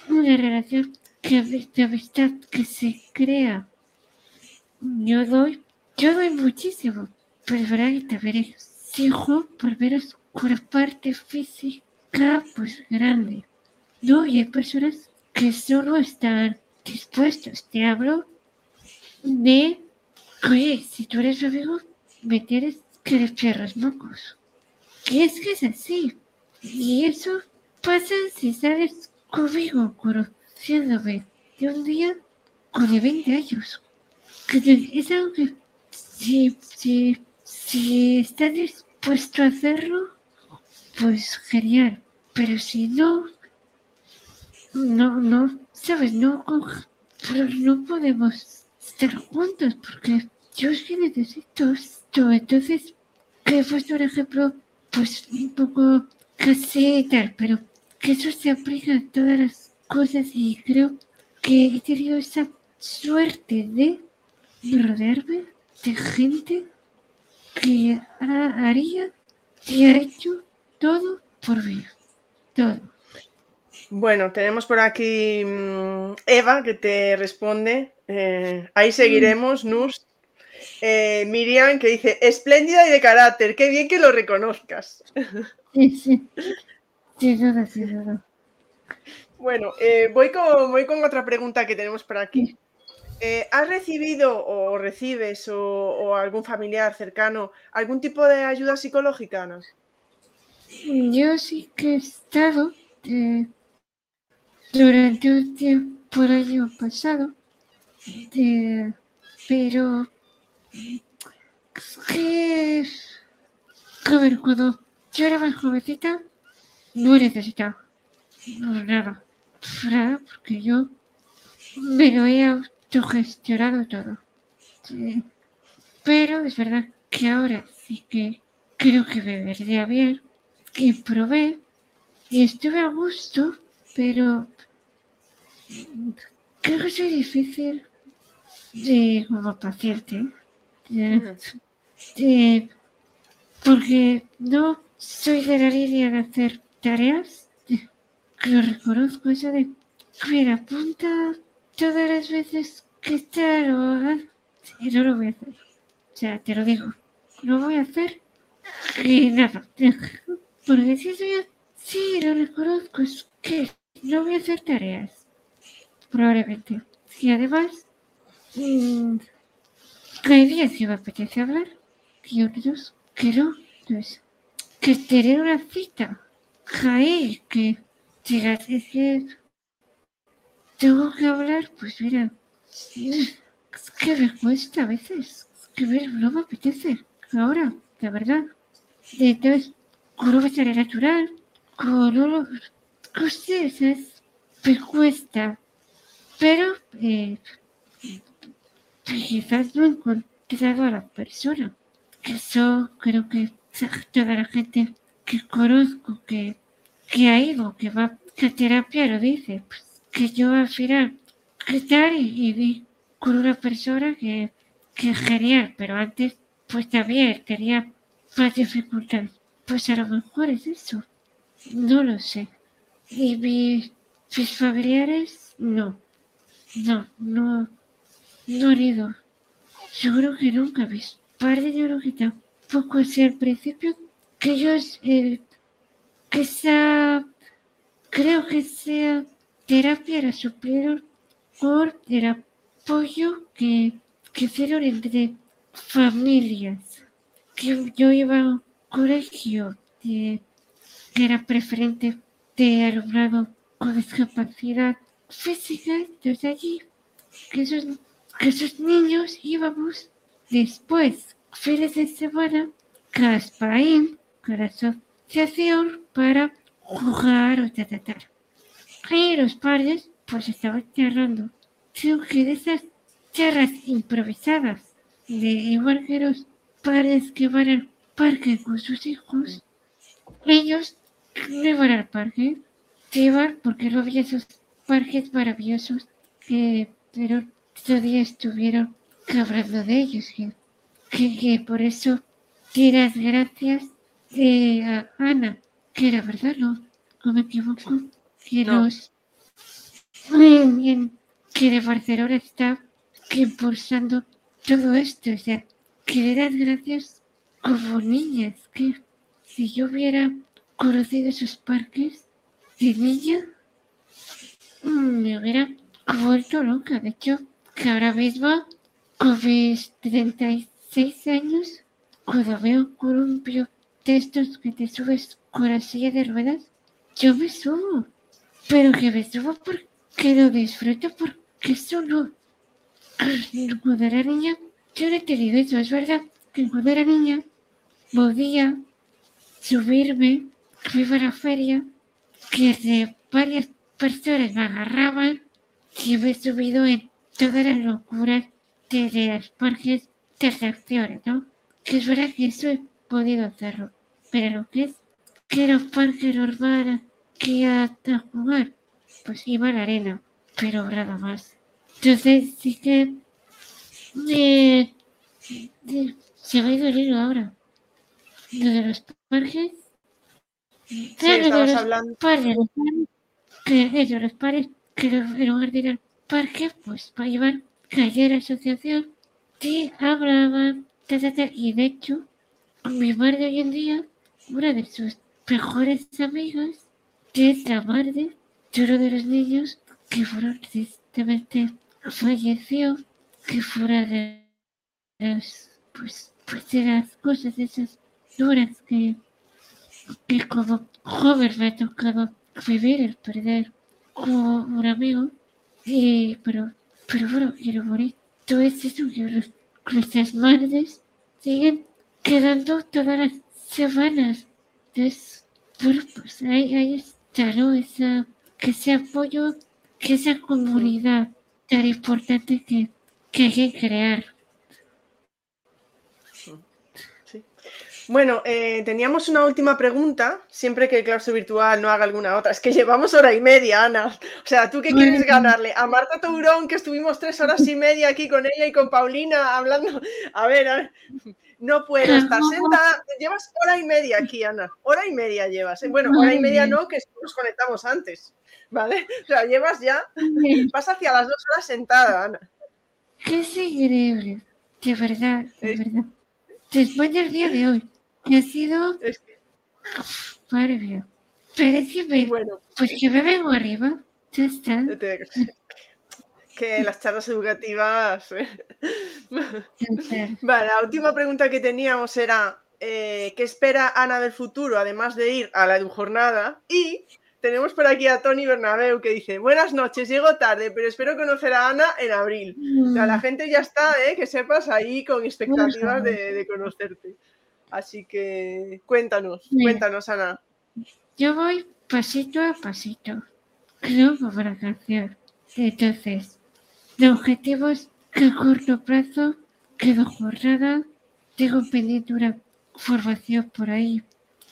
una relación que, de amistad que se crea, yo doy, yo doy muchísimo, pero es verdad que también exijo por menos una parte física pues grande. No, hay personas que solo están dispuestos. Te hablo de, oye, si tú eres mi amigo, me tienes que los mocos. Y es que es así. Y eso pasa si sales conmigo, conociéndome de un día con de 20 años. Es algo que si, si, si estás dispuesto a hacerlo, pues genial. Pero si no, no, no, sabes, no, no podemos estar juntos porque yo sí necesito esto. Entonces, que fue un ejemplo pues un poco casi tal, pero que eso se aplica a todas las cosas y creo que he tenido esa suerte de rodearme de gente que haría y ha hecho todo por mí. Todo.
Bueno, tenemos por aquí mm, Eva que te responde. Eh, ahí seguiremos, Nus. Eh, Miriam que dice, espléndida y de carácter, qué bien que lo reconozcas. *laughs*
Sí, sí. Sí, sí,
Bueno, eh, voy, con, voy con otra pregunta que tenemos por aquí. Eh, ¿Has recibido o recibes o, algún familiar cercano algún tipo de ayuda psicológica?
Yo sí que he estado durante un tiempo el año pasado, pero que, ver, cuando yo era más jovencita, no necesitaba nada, nada, porque yo me lo he autogestionado todo. Pero es verdad que ahora sí que creo que me vendría bien, que probé y estuve a gusto, pero creo que es difícil de como paciente porque no soy de la línea de hacer tareas. Lo reconozco, eso de que apunta todas las veces que está lo hagan. Sí, no lo voy a hacer. O sea, te lo digo. Lo voy a hacer y nada. Porque si soy sí, lo reconozco, es que no voy a hacer tareas. Probablemente. Y además, mmm, hay días que me apetece hablar y otros que no. Entonces, que tener una cita. Jair, que digas, es que tengo que hablar, pues mira, es que me cuesta a veces. Es que ver, no me apetece. Ahora, la verdad. Entonces, con un vestuario natural, con unos cosas, me cuesta. Pero, eh, quizás no he encontrado a la persona. Eso creo que toda la gente que conozco que, que ha ido, que va a terapia, lo dice. Pues, que yo al ¿qué tal? Y, vi con una persona que, que genial, pero antes pues también tenía más dificultades. Pues a lo mejor es eso. No lo sé. Y mis, mis familiares, no. No, no, no he ido. Creo que nunca, mis padres yo creo que tampoco así al principio, que ellos, eh, que sea, creo que sea terapia la supieron por el apoyo que, que hicieron entre familias. que yo iba a colegio que era preferente de alumnado con discapacidad física, entonces allí que esos, esos niños íbamos después, fines de semana, Caspaín, con la asociación para jugar o tratar. Y los padres pues estaban. Creo que de esas charlas improvisadas, de igual que los padres que van al parque con sus hijos, ellos no iban al parque, iban porque no había esos parques maravillosos que pero todavía estuvieron hablando de ellos, que, que, por eso di las gracias de a Ana, que era verdad, no, no me equivoco, que nos muy bien que de Barcelona está impulsando todo esto, o sea, que le das gracias como niñas, que si yo hubiera conocido esos parques de niña, me hubiera vuelto loca. De hecho, que ahora mismo, con mis 36 años, cuando veo columpio de estos que te subes con la silla de ruedas, yo me subo. Pero que me subo porque lo disfruto, porque solo cuando era niña, yo no he tenido eso. Es verdad que cuando era niña podía subirme, iba a la feria, que varias personas me agarraban y me he subido en todas las locuras de, las parques de atracciones, ¿no? Que es verdad que eso he podido hacerlo, pero lo que es que los parques normales que hasta jugar, pues iba a la arena, pero nada más. Entonces sí que me, se me ha ido ahora. Lo de los parques.
Sí, estabas hablando.
Parques, que ellos, los parques que en lugar de ir al parque, pues para llevar que la asociación, sí, hablaban, y de hecho, mi madre hoy en día, una de sus mejores amigas, madre de uno de los niños que fueron tristemente falleció, que fuera de las, pues, pues de las cosas esas duras que, que como joven me ha tocado vivir, el perder como un amigo, y, pero, pero bueno, y lo bonito es eso, que los, madres siguen quedando todas las semanas. Entonces, bueno, pues ahí, ahí ¿no? Esa, que ese apoyo, que esa comunidad tan importante que, que hay que crear.
Bueno, eh, teníamos una última pregunta, siempre que el claustro virtual no haga alguna otra. Es que llevamos hora y media, Ana. O sea, ¿tú qué quieres ganarle? A Marta Tourón, que estuvimos tres horas y media aquí con ella y con Paulina hablando. A ver, a ver. no puedo estar sentada. Llevas hora y media aquí, Ana. Hora y media llevas. ¿eh? Bueno, hora y media no, que nos conectamos antes. ¿Vale? O sea, llevas ya. Vas hacia las dos horas sentada, Ana.
Qué increíble. De verdad, de verdad. Después del día de hoy sido es que... Pero es que bueno, pues que me vengo arriba. Ya está.
Que las charlas educativas. ¿eh? vale, la última pregunta que teníamos era: eh, ¿qué espera Ana del futuro, además de ir a la jornada? Y tenemos por aquí a Tony Bernabeu que dice: Buenas noches, llego tarde, pero espero conocer a Ana en abril. O sea, la mm. gente ya está, ¿eh? que sepas ahí con expectativas de, de conocerte. Así que cuéntanos, cuéntanos, Ana.
Yo voy pasito a pasito, creo para canción. Entonces, de objetivos que a corto plazo quedo jornada, tengo pendiente una formación por ahí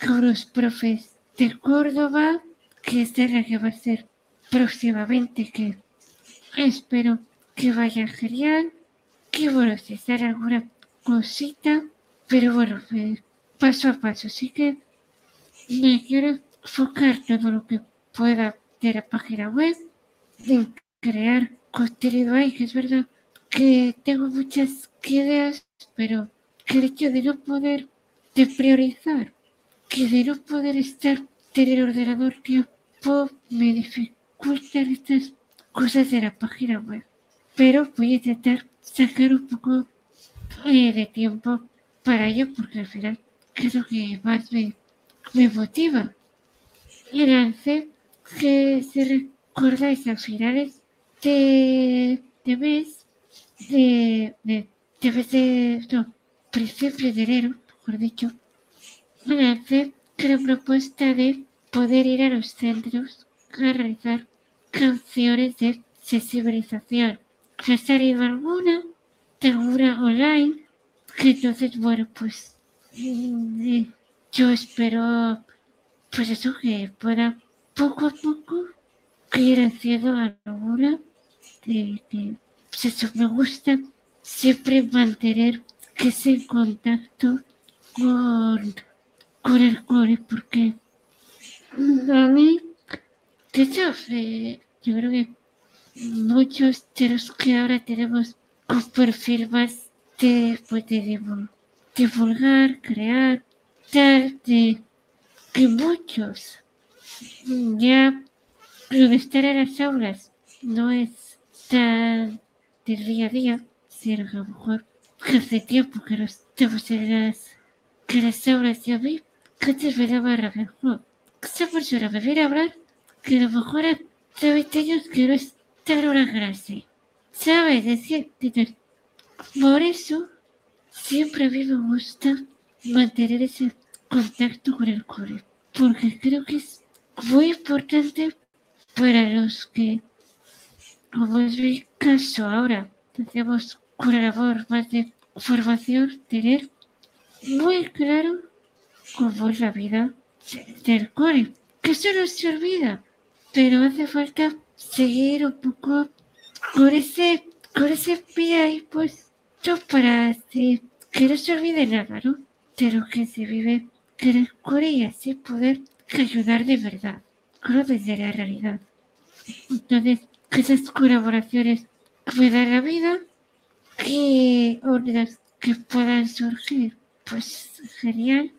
con los profes de Córdoba, que es de la que va a ser próximamente, que espero que vaya genial, que bueno, si sale alguna cosita, pero bueno, paso a paso. Así que me quiero enfocar todo lo que pueda de la página web, de crear contenido ahí, es verdad que tengo muchas ideas, pero que el hecho de no poder de priorizar, que de no poder estar en el ordenador tiempo me dificultan estas cosas de la página web. Pero voy a intentar sacar un poco eh, de tiempo para ello porque al final es lo que más me, me motiva. Y lancé que si recordáis a finales de, de mes, de, de, de mes de, no, principios de enero, mejor dicho, me lancé la propuesta de poder ir a los centros a realizar canciones de sensibilización. Ha salido alguna, alguna online, que entonces, bueno, pues mm, yo espero, pues eso, que pueda poco a poco ir haciendo alguna de que, pues eso, me gusta siempre mantener ese contacto con, con el core, porque a mí, de hecho, eh, yo creo que muchos de los que ahora tenemos un perfil más de, pues, de divulgar, crear, tal, de que muchos ya estar en las aulas no es tan del día a día, sino que a lo mejor hace tiempo que no estamos en las, que las aulas y a mí, que antes me daba rabia, ¿no? esa persona me viene a hablar que a lo mejor hace 20 años que no está en una clase. ¿Sabes? Decir, por eso siempre a mí me gusta mantener ese contacto con el core, porque creo que es muy importante para los que, como es mi caso ahora, hacemos una labor más de formación, tener muy claro cómo es la vida del core, que eso no se olvida, pero hace falta seguir un poco con ese, con ese pie ahí puesto para que no se olvide nada, ¿no? De lo que se vive el core y así poder ayudar de verdad, no desde la realidad. Entonces, esas colaboraciones puedan la vida y otras que puedan surgir, pues genial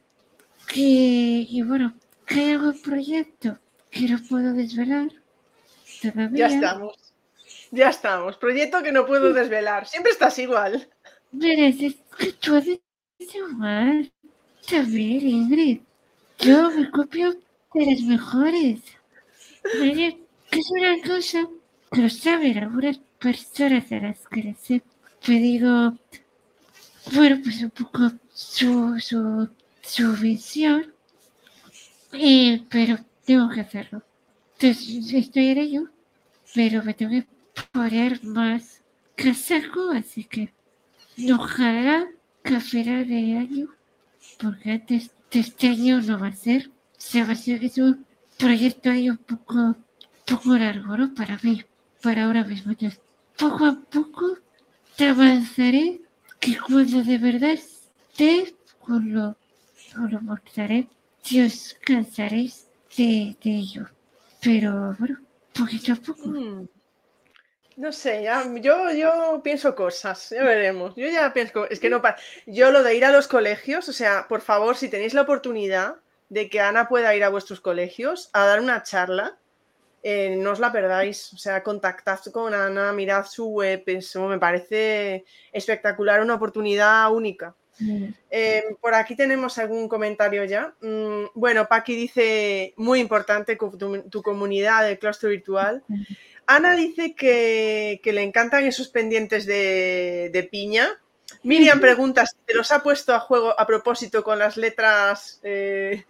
que, y bueno, que hay algún proyecto que no puedo desvelar todavía.
Ya estamos. Ya estamos. Proyecto que no puedo desvelar. Siempre estás igual.
Mira, es que tú igual. También, Ingrid. Yo me copio de las mejores. Mira, que es una cosa que lo saben algunas personas a las que les he pedido, bueno, pues un poco su, su su visión, eh, pero tengo que hacerlo. Entonces, estoy en ello, pero me tengo que poner más casaco, así que ojalá que a final de año, porque antes de este año no va a ser, se va a ser es un proyecto ahí un poco, poco largo, ¿no? Para mí, para ahora mismo. Entonces, poco a poco te avanzaré que cuando de verdad esté con lo os lo mostraré si os cansaréis de, ello. Pero bueno, poquito a poco.
Mm. No sé, ya, yo, yo pienso cosas, ya veremos. Yo ya pienso, es que no Yo lo de ir a los colegios, o sea, por favor, si tenéis la oportunidad de que Ana pueda ir a vuestros colegios a dar una charla, eh, no os la perdáis. O sea, contactad con Ana, mirad su web, eso me parece espectacular, una oportunidad única. Eh, por aquí tenemos algún comentario ya. Mm, bueno, Paqui dice, muy importante tu, comunidad del claustro virtual. Ana dice que, le encantan esos pendientes de, piña. Miriam pregunta si te los ha puesto a juego a propósito con las letras. Eh,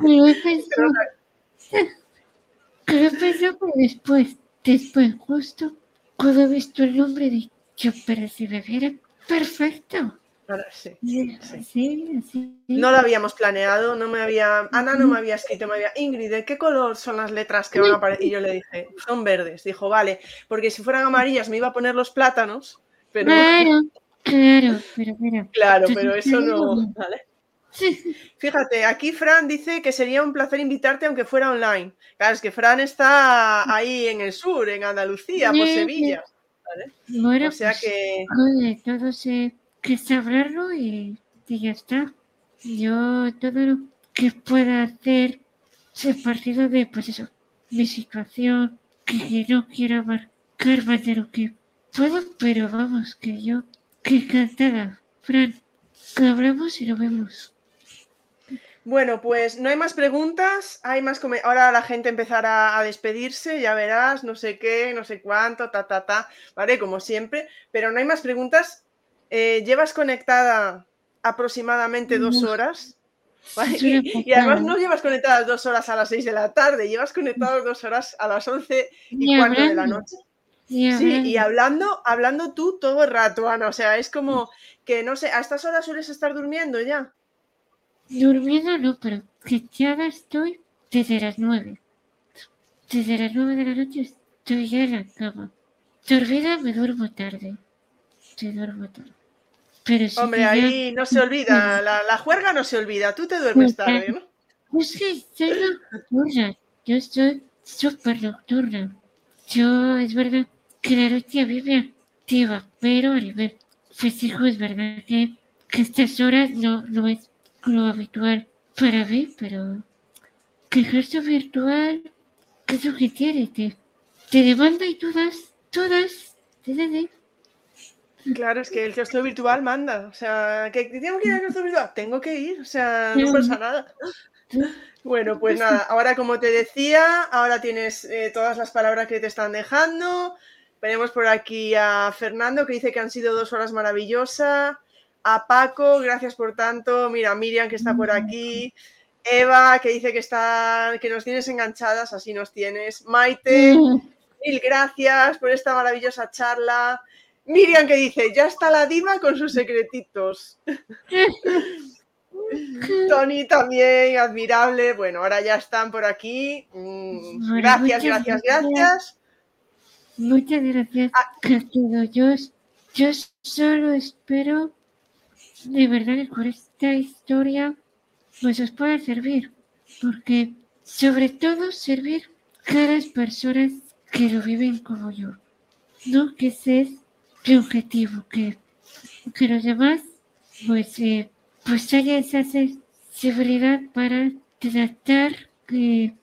Creo que después, después, justo cuando he visto el nombre de yo, pero si me viera perfecto.
No lo habíamos planeado, no me había, Ana no me había escrito, me había, Ingrid, ¿de qué color son las letras que van a aparecer? Y yo le dije, son verdes. Dijo, vale, porque si fueran amarillas me iba a poner los plátanos, pero...
Claro, claro, pero, pero...
Claro, pero eso no... Fíjate, aquí Fran dice que sería un placer invitarte aunque fuera online. Claro, es que Fran está ahí en el sur, en Andalucía, por Sevilla.
O sea pues, que... todo se que saberlo y, y, ya está. Yo todo lo que pueda hacer es partido de, pues eso, mi situación, que no quiero abarcar más de lo que puedo, pero vamos, que yo, que encantada, Fran, hablamos y lo vemos.
Bueno, pues no hay más preguntas, hay más ahora la gente empezará a despedirse, ya verás, no sé qué, no sé cuánto, ta, ta, ta, ¿vale? Como siempre, pero no hay más preguntas. Eh, llevas conectada aproximadamente dos horas. *laughs* Y, además no llevas conectadas dos horas a las seis de la tarde, llevas conectadas dos horas a las once y, cuarto de la noche. sí, y hablando, hablando tú todo el rato, Ana. O sea, es como que no sé, a estas horas sueles estar durmiendo ya.
Durmiendo no, pero echada estoy desde las nueve. Desde las nueve de la noche estoy ya en la cama. Dormida me duermo tarde. Te duermo tarde.
Pero Hombre, ahí no se olvida, la, la, juerga no se olvida, tú te duermes tarde, ¿no?
Es que estoy nocturna, yo estoy súper nocturna. Yo, es verdad que la noche vive activa, pero a nivel físico es verdad que, que estas horas no, no es lo habitual para mí, pero que el gesto virtual, ¿qué es lo que tiene? Te, te demanda y todas, todas, te dan
Claro, es que el gesto virtual manda. O sea, que tengo que ir al gesto virtual, tengo que ir, o sea, no pasa nada. Bueno, pues nada, ahora como te decía, ahora tienes eh, todas las palabras que te están dejando. Tenemos por aquí a Fernando que dice que han sido dos horas maravillosas a Paco, gracias por tanto. Mira, Miriam que está por mm. aquí. Eva que dice que está, que nos tienes enganchadas, así nos tienes. Maite, mm. mil gracias por esta maravillosa charla. Miriam que dice, ya está la diva con sus secretitos. *laughs* Tony también, admirable. Bueno, ahora ya están por aquí. Mm, gracias, gracias, gracias.
Muchas gracias, ah. Yo, yo solo espero de verdad que con esta historia pues os pueda servir, porque sobre todo servir a las personas que lo viven como yo, ¿no? Que es objetivo, que, que los demás pues, eh, pues haya esa sensibilidad para tratar que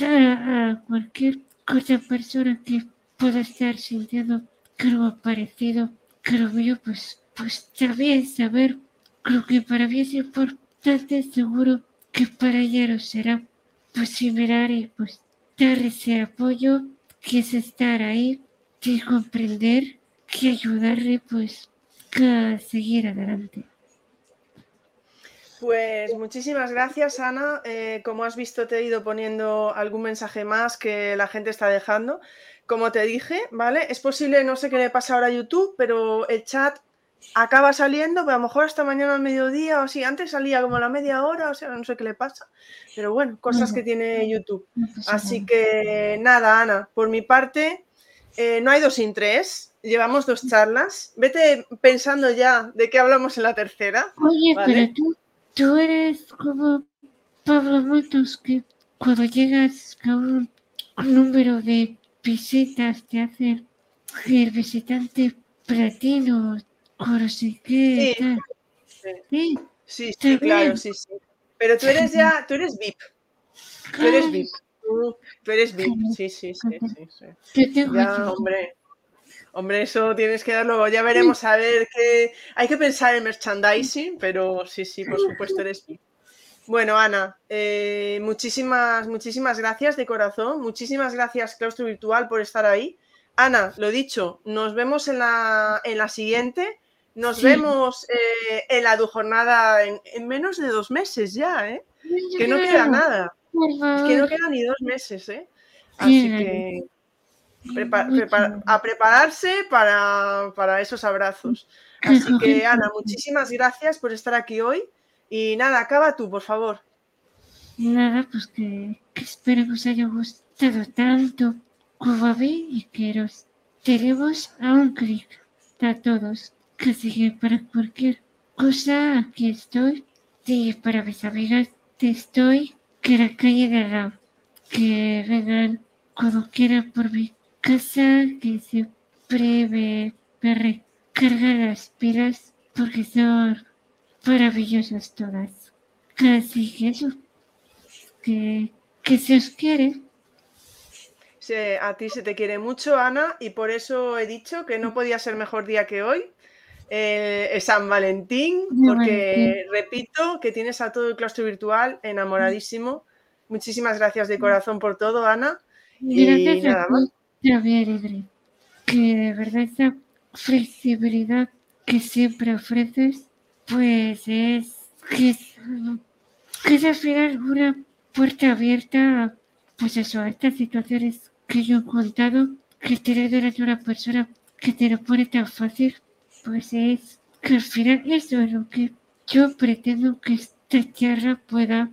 a, cualquier cosa persona que pueda estar sintiendo algo parecido lo mío pues pues también saber lo que para mí es importante, seguro que para ella lo será, pues similar y pues dar ese apoyo, que es estar ahí, que comprender, que ayudarle pues a seguir adelante.
Pues muchísimas gracias, Ana. Eh, como has visto, te he ido poniendo algún mensaje más que la gente está dejando. Como te dije, ¿vale? Es posible, no sé qué le pasa ahora a YouTube, pero el chat acaba saliendo, pero a lo mejor hasta mañana al mediodía o así. Antes salía como a la media hora, o sea, no sé qué le pasa. Pero bueno, cosas que tiene YouTube. Así que nada, Ana, por mi parte, eh, no hay dos sin tres. Llevamos dos charlas. Vete pensando ya de qué hablamos en la tercera.
Oye, pero tú, tú eres como Pablo Motos, que cuando llegas a un, número de visitas te hace el visitante platino Ahora sí que.
Sí, sí, sí, claro, sí, sí. Pero tú eres ya, tú eres VIP. Tú eres VIP. Tú, eres VIP, sí, sí, sí, sí. Ya, hombre. Hombre, eso tienes que darlo. Ya veremos a ver qué. Hay que pensar en merchandising, pero sí, sí, por supuesto eres VIP. Bueno, Ana, eh, muchísimas, muchísimas gracias de corazón. Muchísimas gracias, Claustro Virtual, por estar ahí. Ana, lo dicho, nos vemos en la, en la siguiente. Nos vemos eh, en la jornada en, menos de dos meses ya, ¿eh? Que no queda nada. que no quedan ni dos meses, ¿eh? Así que a prepararse para, esos abrazos. Así que, *laughs* Ana, muchísimas gracias por estar aquí hoy. Y nada, acaba tú, por favor.
Nada, pues que, espero que os haya gustado tanto como a mí y que los tenemos a un clic a todos. Así que para cualquier cosa aquí estoy. Sí, para mis amigas te estoy que la calle de lado. Que vengan cuando quieran por mi casa, que siempre me, me recargan las pilas porque son maravillosas todas. Así que eso, que, que se os quiere.
a ti se te quiere mucho, Ana, y por eso he dicho que no podía ser mejor día que hoy eh, San Valentín, porque repito que tienes a todo el claustro virtual enamoradísimo. Muchísimas gracias de corazón por todo, Ana.
y nada más. Que de verdad esa flexibilidad que siempre ofreces, pues es que, que es al final una puerta abierta, pues eso, a estas situaciones que yo he contado, que tener delante una persona que te lo pone tan fácil, pues es que al final eso es lo que yo pretendo que esta tierra pueda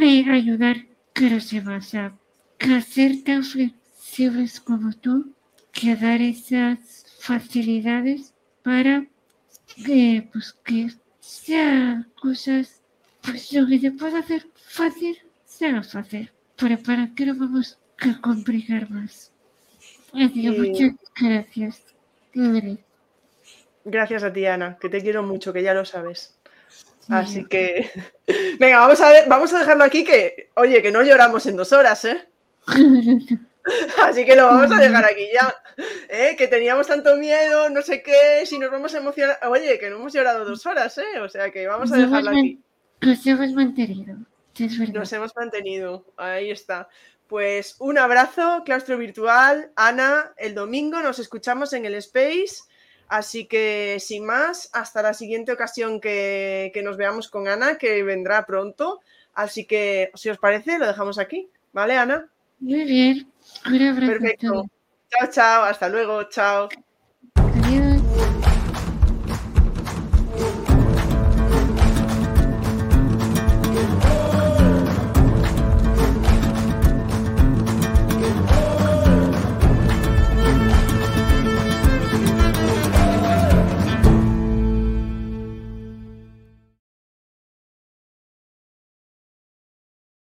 eh, ayudar que los demás a, a ser tan flexibles como tú, que dar esas facilidades para que, pues, que sean cosas, pues lo que se pueda hacer fácil, sea fácil. Pero para que no vamos a complicar más. Así muchas gracias.
Gracias a ti, Ana, que te quiero mucho, que ya lo sabes. Así que, *laughs* venga, vamos a, ver, vamos a dejarlo aquí que, oye, que no lloramos en dos horas, ¿eh? *laughs* *laughs* Así que lo vamos a dejar aquí ya. ¿eh? Que teníamos tanto miedo, no sé qué, si nos vamos a emocionar. Oye, que no hemos llorado dos horas, ¿eh? O sea que vamos a dejarlo aquí.
Nos hemos mantenido.
Nos hemos mantenido. Ahí está. Pues un abrazo, claustro virtual. Ana, el domingo nos escuchamos en el Space. Así que sin más, hasta la siguiente ocasión que, nos veamos con Ana, que vendrá pronto. Así que, si os parece, lo dejamos aquí. ¿Vale, Ana?
Muy bien.
Perfecto. Chao, chao. Hasta luego. Chao.